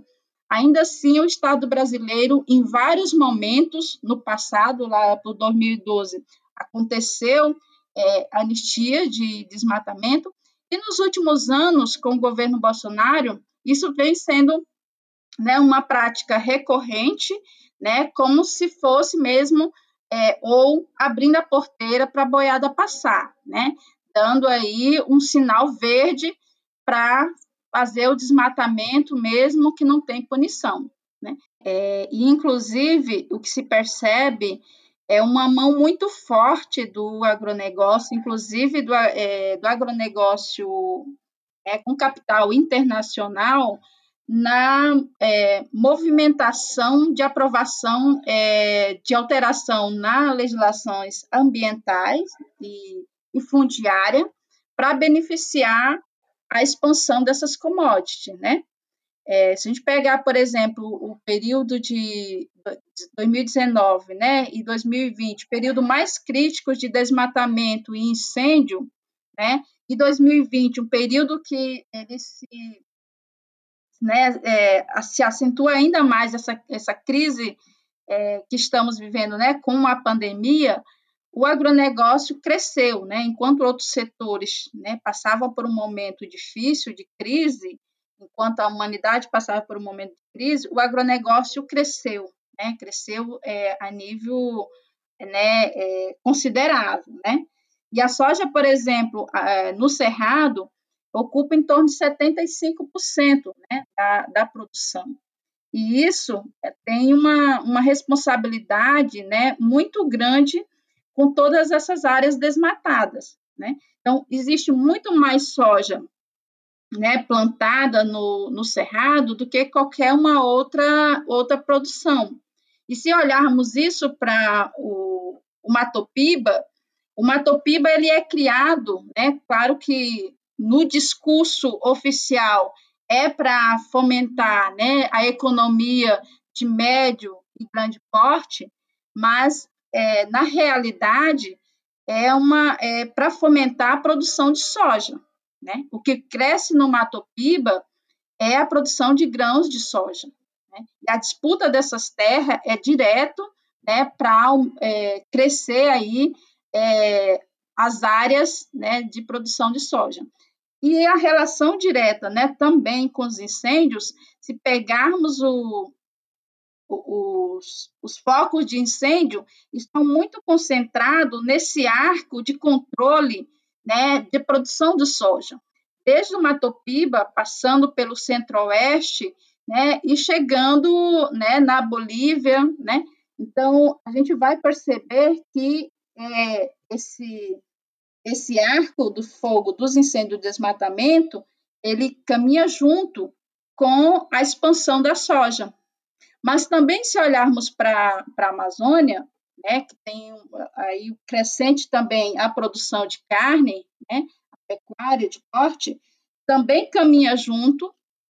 ainda assim o Estado brasileiro, em vários momentos no passado, lá por 2012, aconteceu é, anistia de desmatamento, e nos últimos anos, com o governo Bolsonaro, isso vem sendo né, uma prática recorrente, né, como se fosse mesmo é, ou abrindo a porteira para a boiada passar, né, dando aí um sinal verde para fazer o desmatamento mesmo que não tem punição. Né? É, e, inclusive, o que se percebe é uma mão muito forte do agronegócio, inclusive do, é, do agronegócio é, com capital internacional, na é, movimentação de aprovação é, de alteração nas legislações ambientais e, e fundiária para beneficiar a expansão dessas commodities, né? É, se a gente pegar, por exemplo, o período de 2019 né, e 2020, período mais crítico de desmatamento e incêndio, né, e 2020, um período que ele se, né, é, se acentua ainda mais essa, essa crise é, que estamos vivendo né, com a pandemia, o agronegócio cresceu, né, enquanto outros setores né, passavam por um momento difícil de crise, enquanto a humanidade passava por um momento de crise, o agronegócio cresceu, né, cresceu é, a nível né, é, considerável. Né? E a soja, por exemplo, no Cerrado, ocupa em torno de 75% né, da, da produção. E isso é, tem uma, uma responsabilidade né, muito grande com todas essas áreas desmatadas. Né? Então, existe muito mais soja né, plantada no, no cerrado do que qualquer uma outra, outra produção. E se olharmos isso para o, o Matopiba, o Matopiba ele é criado, né, claro que no discurso oficial é para fomentar né, a economia de médio e grande porte, mas é, na realidade é uma é para fomentar a produção de soja. Né? O que cresce no Mato Piba é a produção de grãos de soja. Né? E a disputa dessas terras é direto né, para é, crescer aí é, as áreas né, de produção de soja. E a relação direta né, também com os incêndios, se pegarmos o, o, os, os focos de incêndio, estão muito concentrados nesse arco de controle né, de produção de soja, desde o Matopiba, passando pelo centro-oeste, né, e chegando né, na Bolívia, né, então a gente vai perceber que é, esse esse arco do fogo dos incêndios de desmatamento ele caminha junto com a expansão da soja. Mas também se olharmos para a Amazônia, né, que tem aí crescente também a produção de carne, né, a pecuária de corte, também caminha junto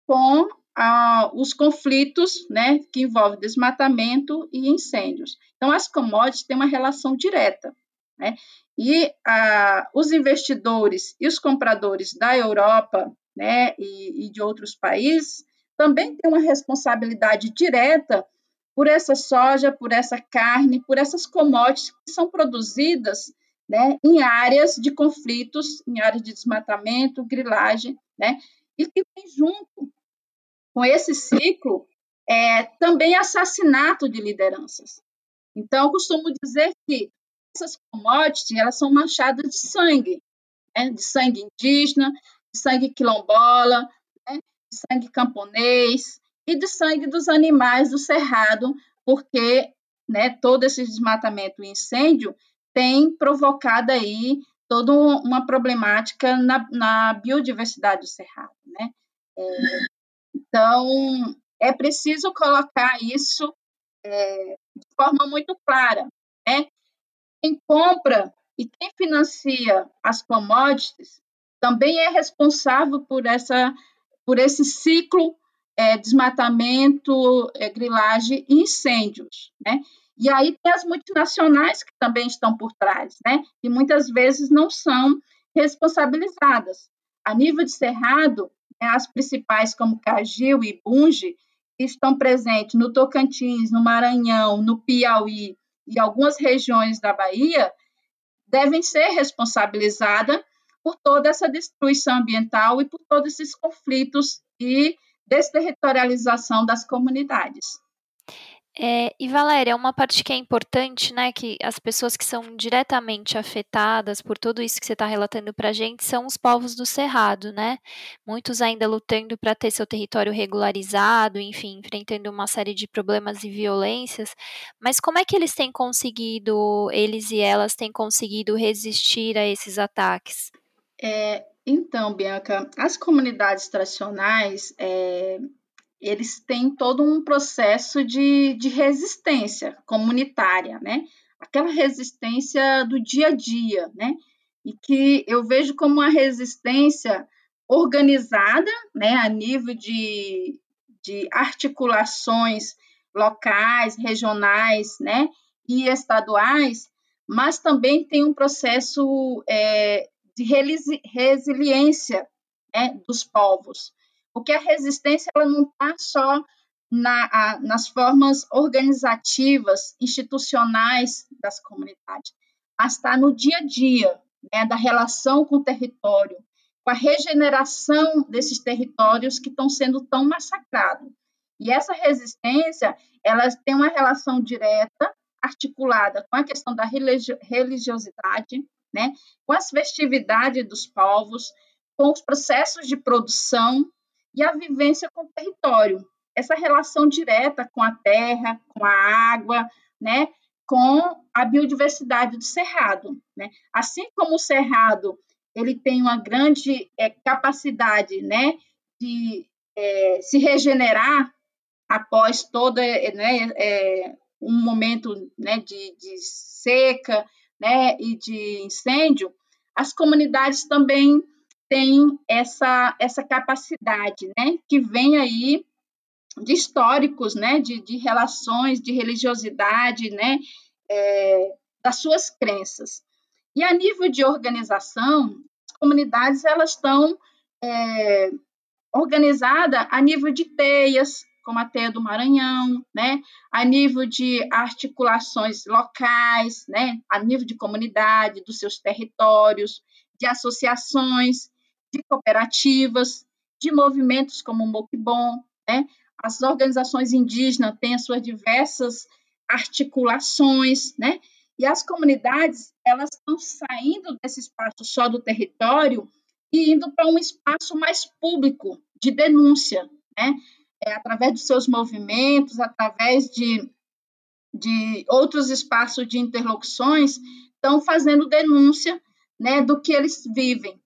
com ah, os conflitos né, que envolvem desmatamento e incêndios. Então, as commodities têm uma relação direta. Né? E ah, os investidores e os compradores da Europa né, e, e de outros países também têm uma responsabilidade direta por essa soja, por essa carne, por essas commodities que são produzidas né, em áreas de conflitos, em áreas de desmatamento, grilagem, né, e que vem junto com esse ciclo é, também assassinato de lideranças. Então, eu costumo dizer que essas commodities elas são manchadas de sangue, né, de sangue indígena, de sangue quilombola, né, de sangue camponês, e de sangue dos animais do cerrado, porque né, todo esse desmatamento e incêndio tem provocado aí toda uma problemática na, na biodiversidade do cerrado. Né? É, então, é preciso colocar isso é, de forma muito clara. Né? Quem compra e quem financia as commodities também é responsável por, essa, por esse ciclo é, desmatamento, é, grilagem e incêndios, né? E aí tem as multinacionais que também estão por trás, né? E muitas vezes não são responsabilizadas. A nível de cerrado, né, as principais como Cagil e Bunge estão presentes no Tocantins, no Maranhão, no Piauí e algumas regiões da Bahia, devem ser responsabilizadas por toda essa destruição ambiental e por todos esses conflitos e desterritorialização das comunidades. É, e Valéria, uma parte que é importante, né, que as pessoas que são diretamente afetadas por tudo isso que você está relatando para a gente são os povos do Cerrado, né? Muitos ainda lutando para ter seu território regularizado, enfim, enfrentando uma série de problemas e violências. Mas como é que eles têm conseguido, eles e elas têm conseguido resistir a esses ataques? É, então, Bianca, as comunidades tradicionais, é, eles têm todo um processo de, de resistência comunitária, né? Aquela resistência do dia a dia, né? E que eu vejo como uma resistência organizada, né, a nível de, de articulações locais, regionais, né, e estaduais, mas também tem um processo é, de resiliência né, dos povos. Porque a resistência ela não está só na, a, nas formas organizativas, institucionais das comunidades, mas está no dia a dia, né, da relação com o território, com a regeneração desses territórios que estão sendo tão massacrados. E essa resistência, ela tem uma relação direta, articulada com a questão da religiosidade, né, com as festividades dos povos, com os processos de produção e a vivência com o território. Essa relação direta com a terra, com a água, né, com a biodiversidade do cerrado, né? Assim como o cerrado ele tem uma grande é, capacidade, né, de é, se regenerar após todo né, é, um momento né, de, de seca né, e de incêndio, as comunidades também têm essa, essa capacidade, né, que vem aí de históricos, né, de, de relações, de religiosidade, né, é, das suas crenças. E a nível de organização, as comunidades elas estão é, organizadas a nível de teias, como a Teia do Maranhão, né? a nível de articulações locais, né? a nível de comunidade, dos seus territórios, de associações, de cooperativas, de movimentos como o Mokbon, né? As organizações indígenas têm as suas diversas articulações, né? E as comunidades, elas estão saindo desse espaço só do território e indo para um espaço mais público de denúncia, né? é, através dos seus movimentos, através de, de outros espaços de interlocuções, estão fazendo denúncia né, do que eles vivem.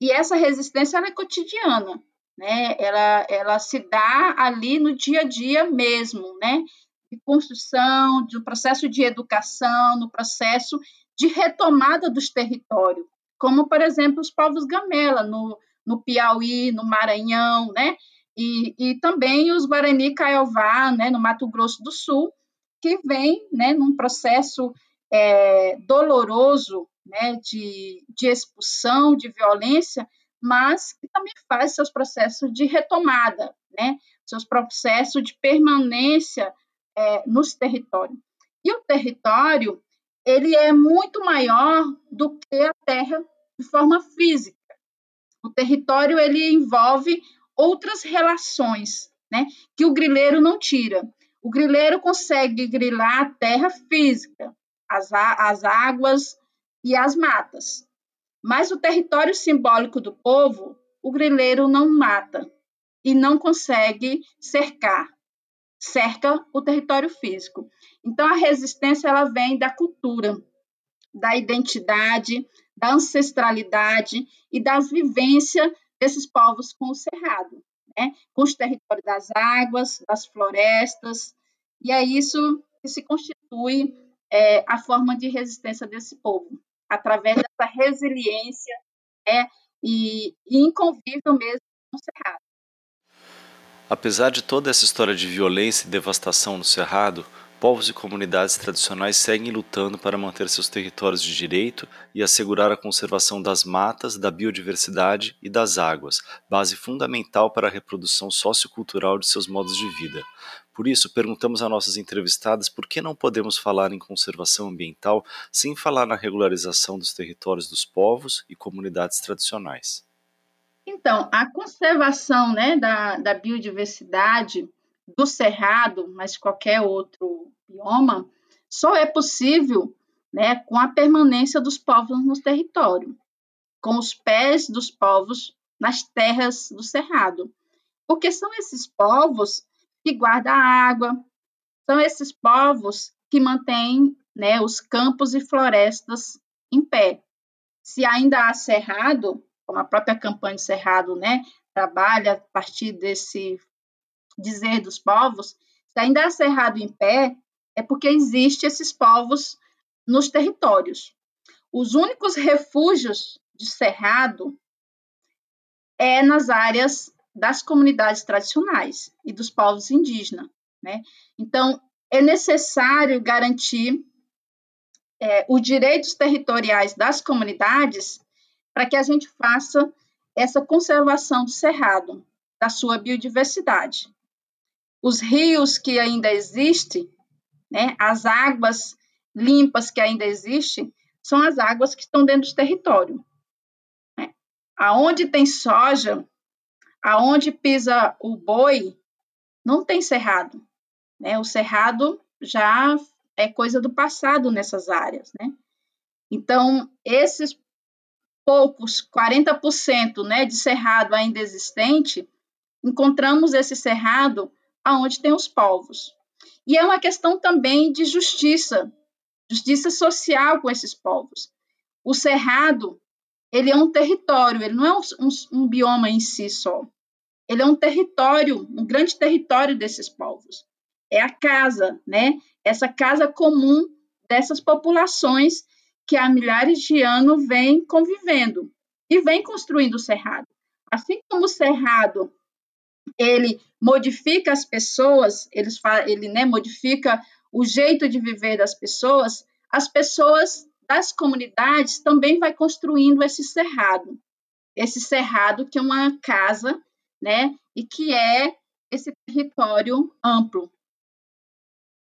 E essa resistência é cotidiana, né? ela, ela se dá ali no dia a dia mesmo, né? de construção, do processo de educação, no processo de retomada dos territórios, como, por exemplo, os povos Gamela, no, no Piauí, no Maranhão, né? e, e também os Guarani Caiová, né, no Mato Grosso do Sul, que vem né, num processo é, doloroso né, de, de expulsão, de violência, mas que também faz seus processos de retomada, né, seus processos de permanência é, nos territórios. E o território ele é muito maior do que a terra de forma física. O território ele envolve outras relações, né, que o grileiro não tira. O grileiro consegue grilar a terra física, as, as águas e as matas. Mas o território simbólico do povo, o grileiro não mata e não consegue cercar. Cerca o território físico. Então a resistência ela vem da cultura, da identidade, da ancestralidade e das vivências desses povos com o cerrado, né? com os territórios das águas, das florestas, e é isso que se constitui é, a forma de resistência desse povo, através dessa resiliência né? e, e inconvível mesmo com o cerrado. Apesar de toda essa história de violência e devastação no Cerrado, povos e comunidades tradicionais seguem lutando para manter seus territórios de direito e assegurar a conservação das matas, da biodiversidade e das águas, base fundamental para a reprodução sociocultural de seus modos de vida. Por isso, perguntamos a nossas entrevistadas por que não podemos falar em conservação ambiental sem falar na regularização dos territórios dos povos e comunidades tradicionais. Então, a conservação né, da, da biodiversidade do cerrado, mas qualquer outro bioma, só é possível né, com a permanência dos povos no território, com os pés dos povos nas terras do cerrado. Porque são esses povos que guardam a água, são esses povos que mantêm né, os campos e florestas em pé. Se ainda há cerrado, como a própria campanha de cerrado né, trabalha a partir desse dizer dos povos, se ainda há cerrado em pé, é porque existem esses povos nos territórios. Os únicos refúgios de cerrado é nas áreas das comunidades tradicionais e dos povos indígenas. Né? Então, é necessário garantir é, os direitos territoriais das comunidades para que a gente faça essa conservação do cerrado, da sua biodiversidade. Os rios que ainda existem, né, as águas limpas que ainda existem, são as águas que estão dentro do território. Né? Aonde tem soja, aonde pisa o boi, não tem cerrado. Né? O cerrado já é coisa do passado nessas áreas. Né? Então, esses poucos, 40% né, de cerrado ainda existente, encontramos esse cerrado aonde tem os povos. E é uma questão também de justiça, justiça social com esses povos. O cerrado, ele é um território, ele não é um, um, um bioma em si só. Ele é um território, um grande território desses povos. É a casa, né? Essa casa comum dessas populações que há milhares de anos vem convivendo e vem construindo o cerrado. Assim como o cerrado ele modifica as pessoas, ele, ele né, modifica o jeito de viver das pessoas, as pessoas das comunidades também vai construindo esse cerrado, esse cerrado que é uma casa, né, e que é esse território amplo,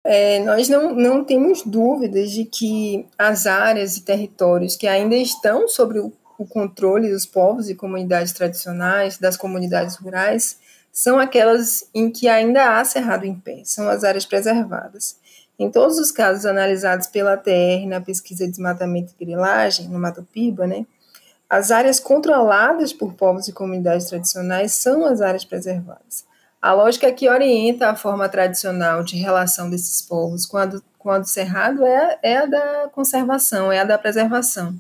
é, nós não, não temos dúvidas de que as áreas e territórios que ainda estão sob o, o controle dos povos e comunidades tradicionais, das comunidades rurais, são aquelas em que ainda há cerrado em pé, são as áreas preservadas. Em todos os casos analisados pela TR na pesquisa de desmatamento e grilagem, no Mato Piba, né, as áreas controladas por povos e comunidades tradicionais são as áreas preservadas. A lógica que orienta a forma tradicional de relação desses povos com a do, com a do cerrado é, é a da conservação, é a da preservação.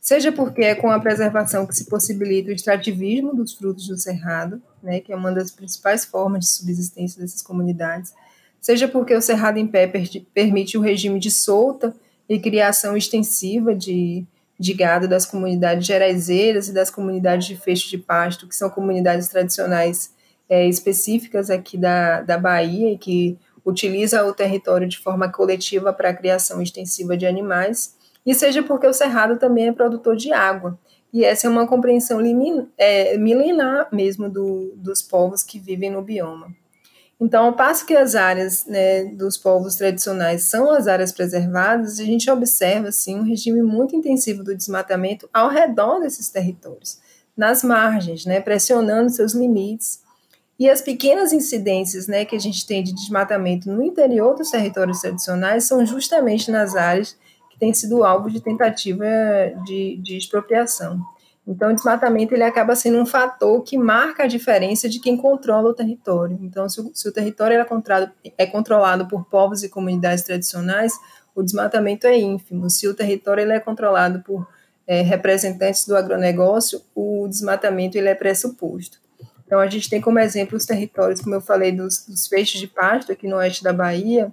Seja porque é com a preservação que se possibilita o extrativismo dos frutos do cerrado, né, que é uma das principais formas de subsistência dessas comunidades, seja porque o cerrado em pé per permite o regime de solta e criação extensiva de, de gado das comunidades geraizeiras e das comunidades de fecho de pasto, que são comunidades tradicionais é, específicas aqui da, da Bahia, que utiliza o território de forma coletiva para a criação extensiva de animais, e seja porque o Cerrado também é produtor de água. E essa é uma compreensão é, milenar mesmo do, dos povos que vivem no bioma. Então, ao passo que as áreas né, dos povos tradicionais são as áreas preservadas, a gente observa assim, um regime muito intensivo do desmatamento ao redor desses territórios, nas margens, né, pressionando seus limites e as pequenas incidências né, que a gente tem de desmatamento no interior dos territórios tradicionais são justamente nas áreas que têm sido alvo de tentativa de, de expropriação. Então, o desmatamento ele acaba sendo um fator que marca a diferença de quem controla o território. Então, se o, se o território é, é controlado por povos e comunidades tradicionais, o desmatamento é ínfimo. Se o território ele é controlado por é, representantes do agronegócio, o desmatamento ele é pressuposto. Então, a gente tem como exemplo os territórios, como eu falei, dos, dos feixes de pasto aqui no oeste da Bahia,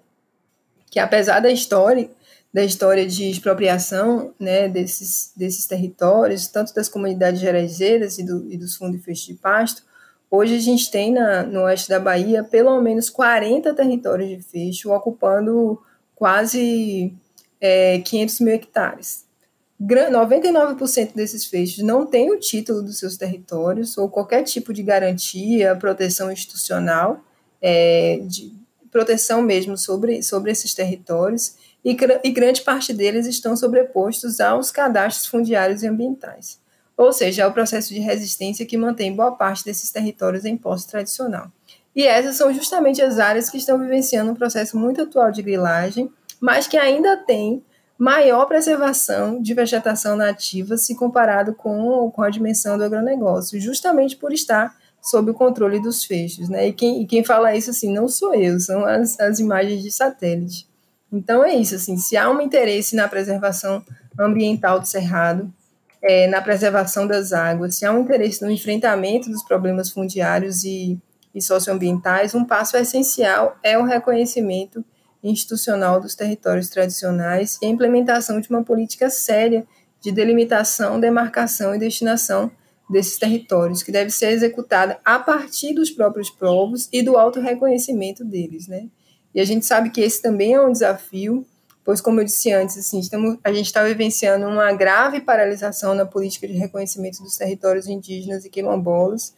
que apesar da história, da história de expropriação né, desses, desses territórios, tanto das comunidades geraizeiras e, do, e dos fundos de pasto, hoje a gente tem na, no oeste da Bahia pelo menos 40 territórios de fecho, ocupando quase é, 500 mil hectares. 99% desses feixes não têm o título dos seus territórios ou qualquer tipo de garantia, proteção institucional, é, de proteção mesmo sobre, sobre esses territórios, e, e grande parte deles estão sobrepostos aos cadastros fundiários e ambientais. Ou seja, é o processo de resistência que mantém boa parte desses territórios em posse tradicional. E essas são justamente as áreas que estão vivenciando um processo muito atual de grilagem, mas que ainda têm maior preservação de vegetação nativa se comparado com, com a dimensão do agronegócio, justamente por estar sob o controle dos feixes. Né? E, quem, e quem fala isso assim, não sou eu, são as, as imagens de satélite. Então é isso, assim, se há um interesse na preservação ambiental do cerrado, é, na preservação das águas, se há um interesse no enfrentamento dos problemas fundiários e, e socioambientais, um passo essencial é o reconhecimento institucional dos territórios tradicionais e a implementação de uma política séria de delimitação, demarcação e destinação desses territórios, que deve ser executada a partir dos próprios povos e do auto-reconhecimento deles, né? E a gente sabe que esse também é um desafio, pois, como eu disse antes, assim, estamos, a gente está vivenciando uma grave paralisação na política de reconhecimento dos territórios indígenas e quilombolas,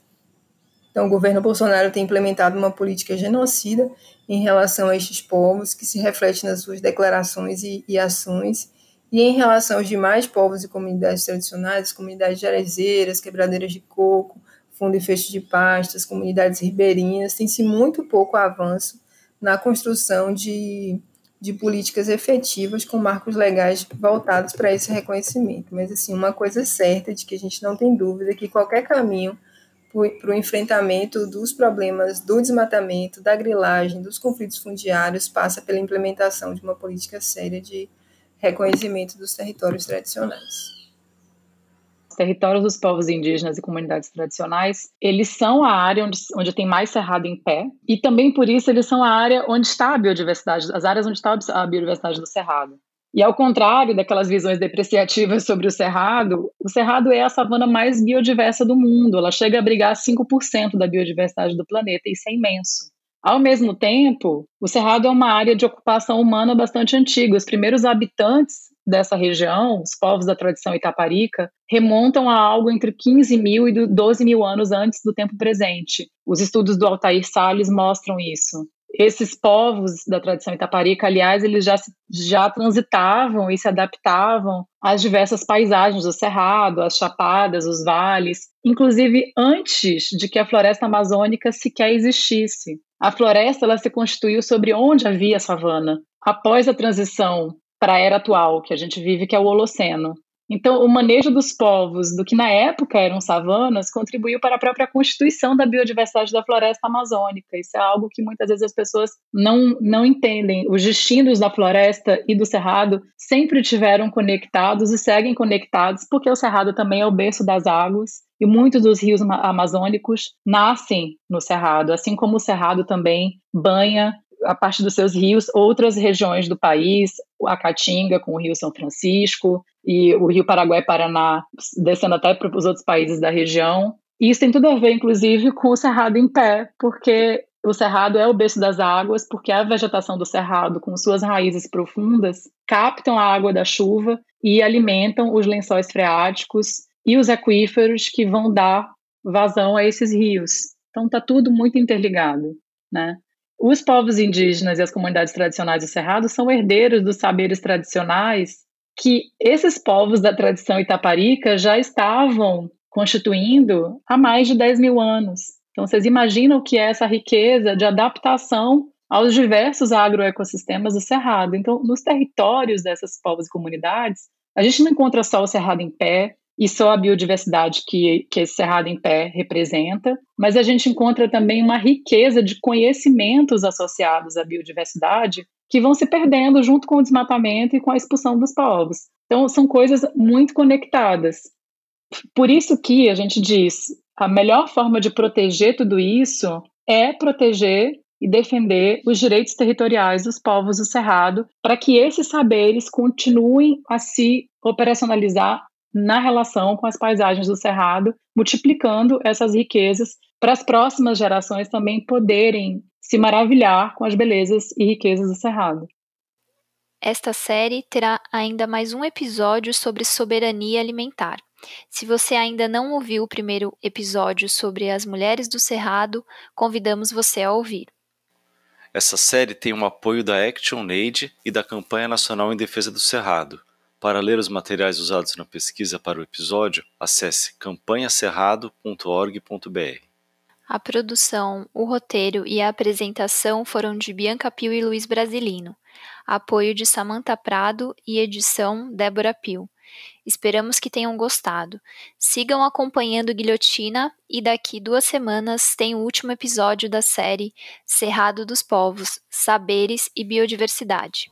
Então, o governo Bolsonaro tem implementado uma política genocida em relação a estes povos, que se reflete nas suas declarações e, e ações, e em relação aos demais povos e comunidades tradicionais, comunidades de arezeiras, quebradeiras de coco, fundo e fecho de pastas, comunidades ribeirinhas, tem-se muito pouco avanço na construção de, de políticas efetivas com marcos legais voltados para esse reconhecimento. Mas, assim, uma coisa certa de que a gente não tem dúvida que qualquer caminho para o enfrentamento dos problemas do desmatamento, da grilagem, dos conflitos fundiários, passa pela implementação de uma política séria de reconhecimento dos territórios tradicionais. Os territórios dos povos indígenas e comunidades tradicionais, eles são a área onde, onde tem mais cerrado em pé, e também por isso eles são a área onde está a biodiversidade, as áreas onde está a biodiversidade do cerrado. E ao contrário daquelas visões depreciativas sobre o cerrado, o cerrado é a savana mais biodiversa do mundo. Ela chega a abrigar 5% da biodiversidade do planeta, e isso é imenso. Ao mesmo tempo, o cerrado é uma área de ocupação humana bastante antiga. Os primeiros habitantes dessa região, os povos da tradição itaparica, remontam a algo entre 15 mil e 12 mil anos antes do tempo presente. Os estudos do Altair Salles mostram isso esses povos da tradição itaparica, aliás, eles já, já transitavam e se adaptavam às diversas paisagens do cerrado, às chapadas, os vales, inclusive antes de que a floresta amazônica sequer existisse. A floresta ela se constituiu sobre onde havia savana. Após a transição para a era atual que a gente vive, que é o Holoceno. Então, o manejo dos povos do que na época eram savanas contribuiu para a própria constituição da biodiversidade da floresta amazônica. Isso é algo que muitas vezes as pessoas não, não entendem. Os destinos da floresta e do cerrado sempre tiveram conectados e seguem conectados, porque o cerrado também é o berço das águas e muitos dos rios amazônicos nascem no cerrado, assim como o cerrado também banha a parte dos seus rios outras regiões do país, a Caatinga com o Rio São Francisco e o Rio Paraguai-Paraná descendo até para os outros países da região. E isso tem tudo a ver, inclusive, com o cerrado em pé, porque o cerrado é o berço das águas, porque a vegetação do cerrado, com suas raízes profundas, captam a água da chuva e alimentam os lençóis freáticos e os aquíferos que vão dar vazão a esses rios. Então está tudo muito interligado, né? Os povos indígenas e as comunidades tradicionais do Cerrado são herdeiros dos saberes tradicionais que esses povos da tradição itaparica já estavam constituindo há mais de 10 mil anos. Então, vocês imaginam o que é essa riqueza de adaptação aos diversos agroecossistemas do Cerrado. Então, nos territórios dessas povos e comunidades, a gente não encontra só o Cerrado em pé, e só a biodiversidade que, que esse Cerrado em Pé representa, mas a gente encontra também uma riqueza de conhecimentos associados à biodiversidade que vão se perdendo junto com o desmatamento e com a expulsão dos povos. Então, são coisas muito conectadas. Por isso que a gente diz, a melhor forma de proteger tudo isso é proteger e defender os direitos territoriais dos povos do Cerrado, para que esses saberes continuem a se operacionalizar na relação com as paisagens do Cerrado, multiplicando essas riquezas para as próximas gerações também poderem se maravilhar com as belezas e riquezas do Cerrado. Esta série terá ainda mais um episódio sobre soberania alimentar. Se você ainda não ouviu o primeiro episódio sobre as mulheres do Cerrado, convidamos você a ouvir. Essa série tem o apoio da Action Aid e da Campanha Nacional em Defesa do Cerrado. Para ler os materiais usados na pesquisa para o episódio, acesse campanhacerrado.org.br. A produção, o roteiro e a apresentação foram de Bianca Pio e Luiz Brasilino. Apoio de Samanta Prado e edição Débora Pio. Esperamos que tenham gostado. Sigam acompanhando Guilhotina e daqui duas semanas tem o último episódio da série Cerrado dos Povos, Saberes e Biodiversidade.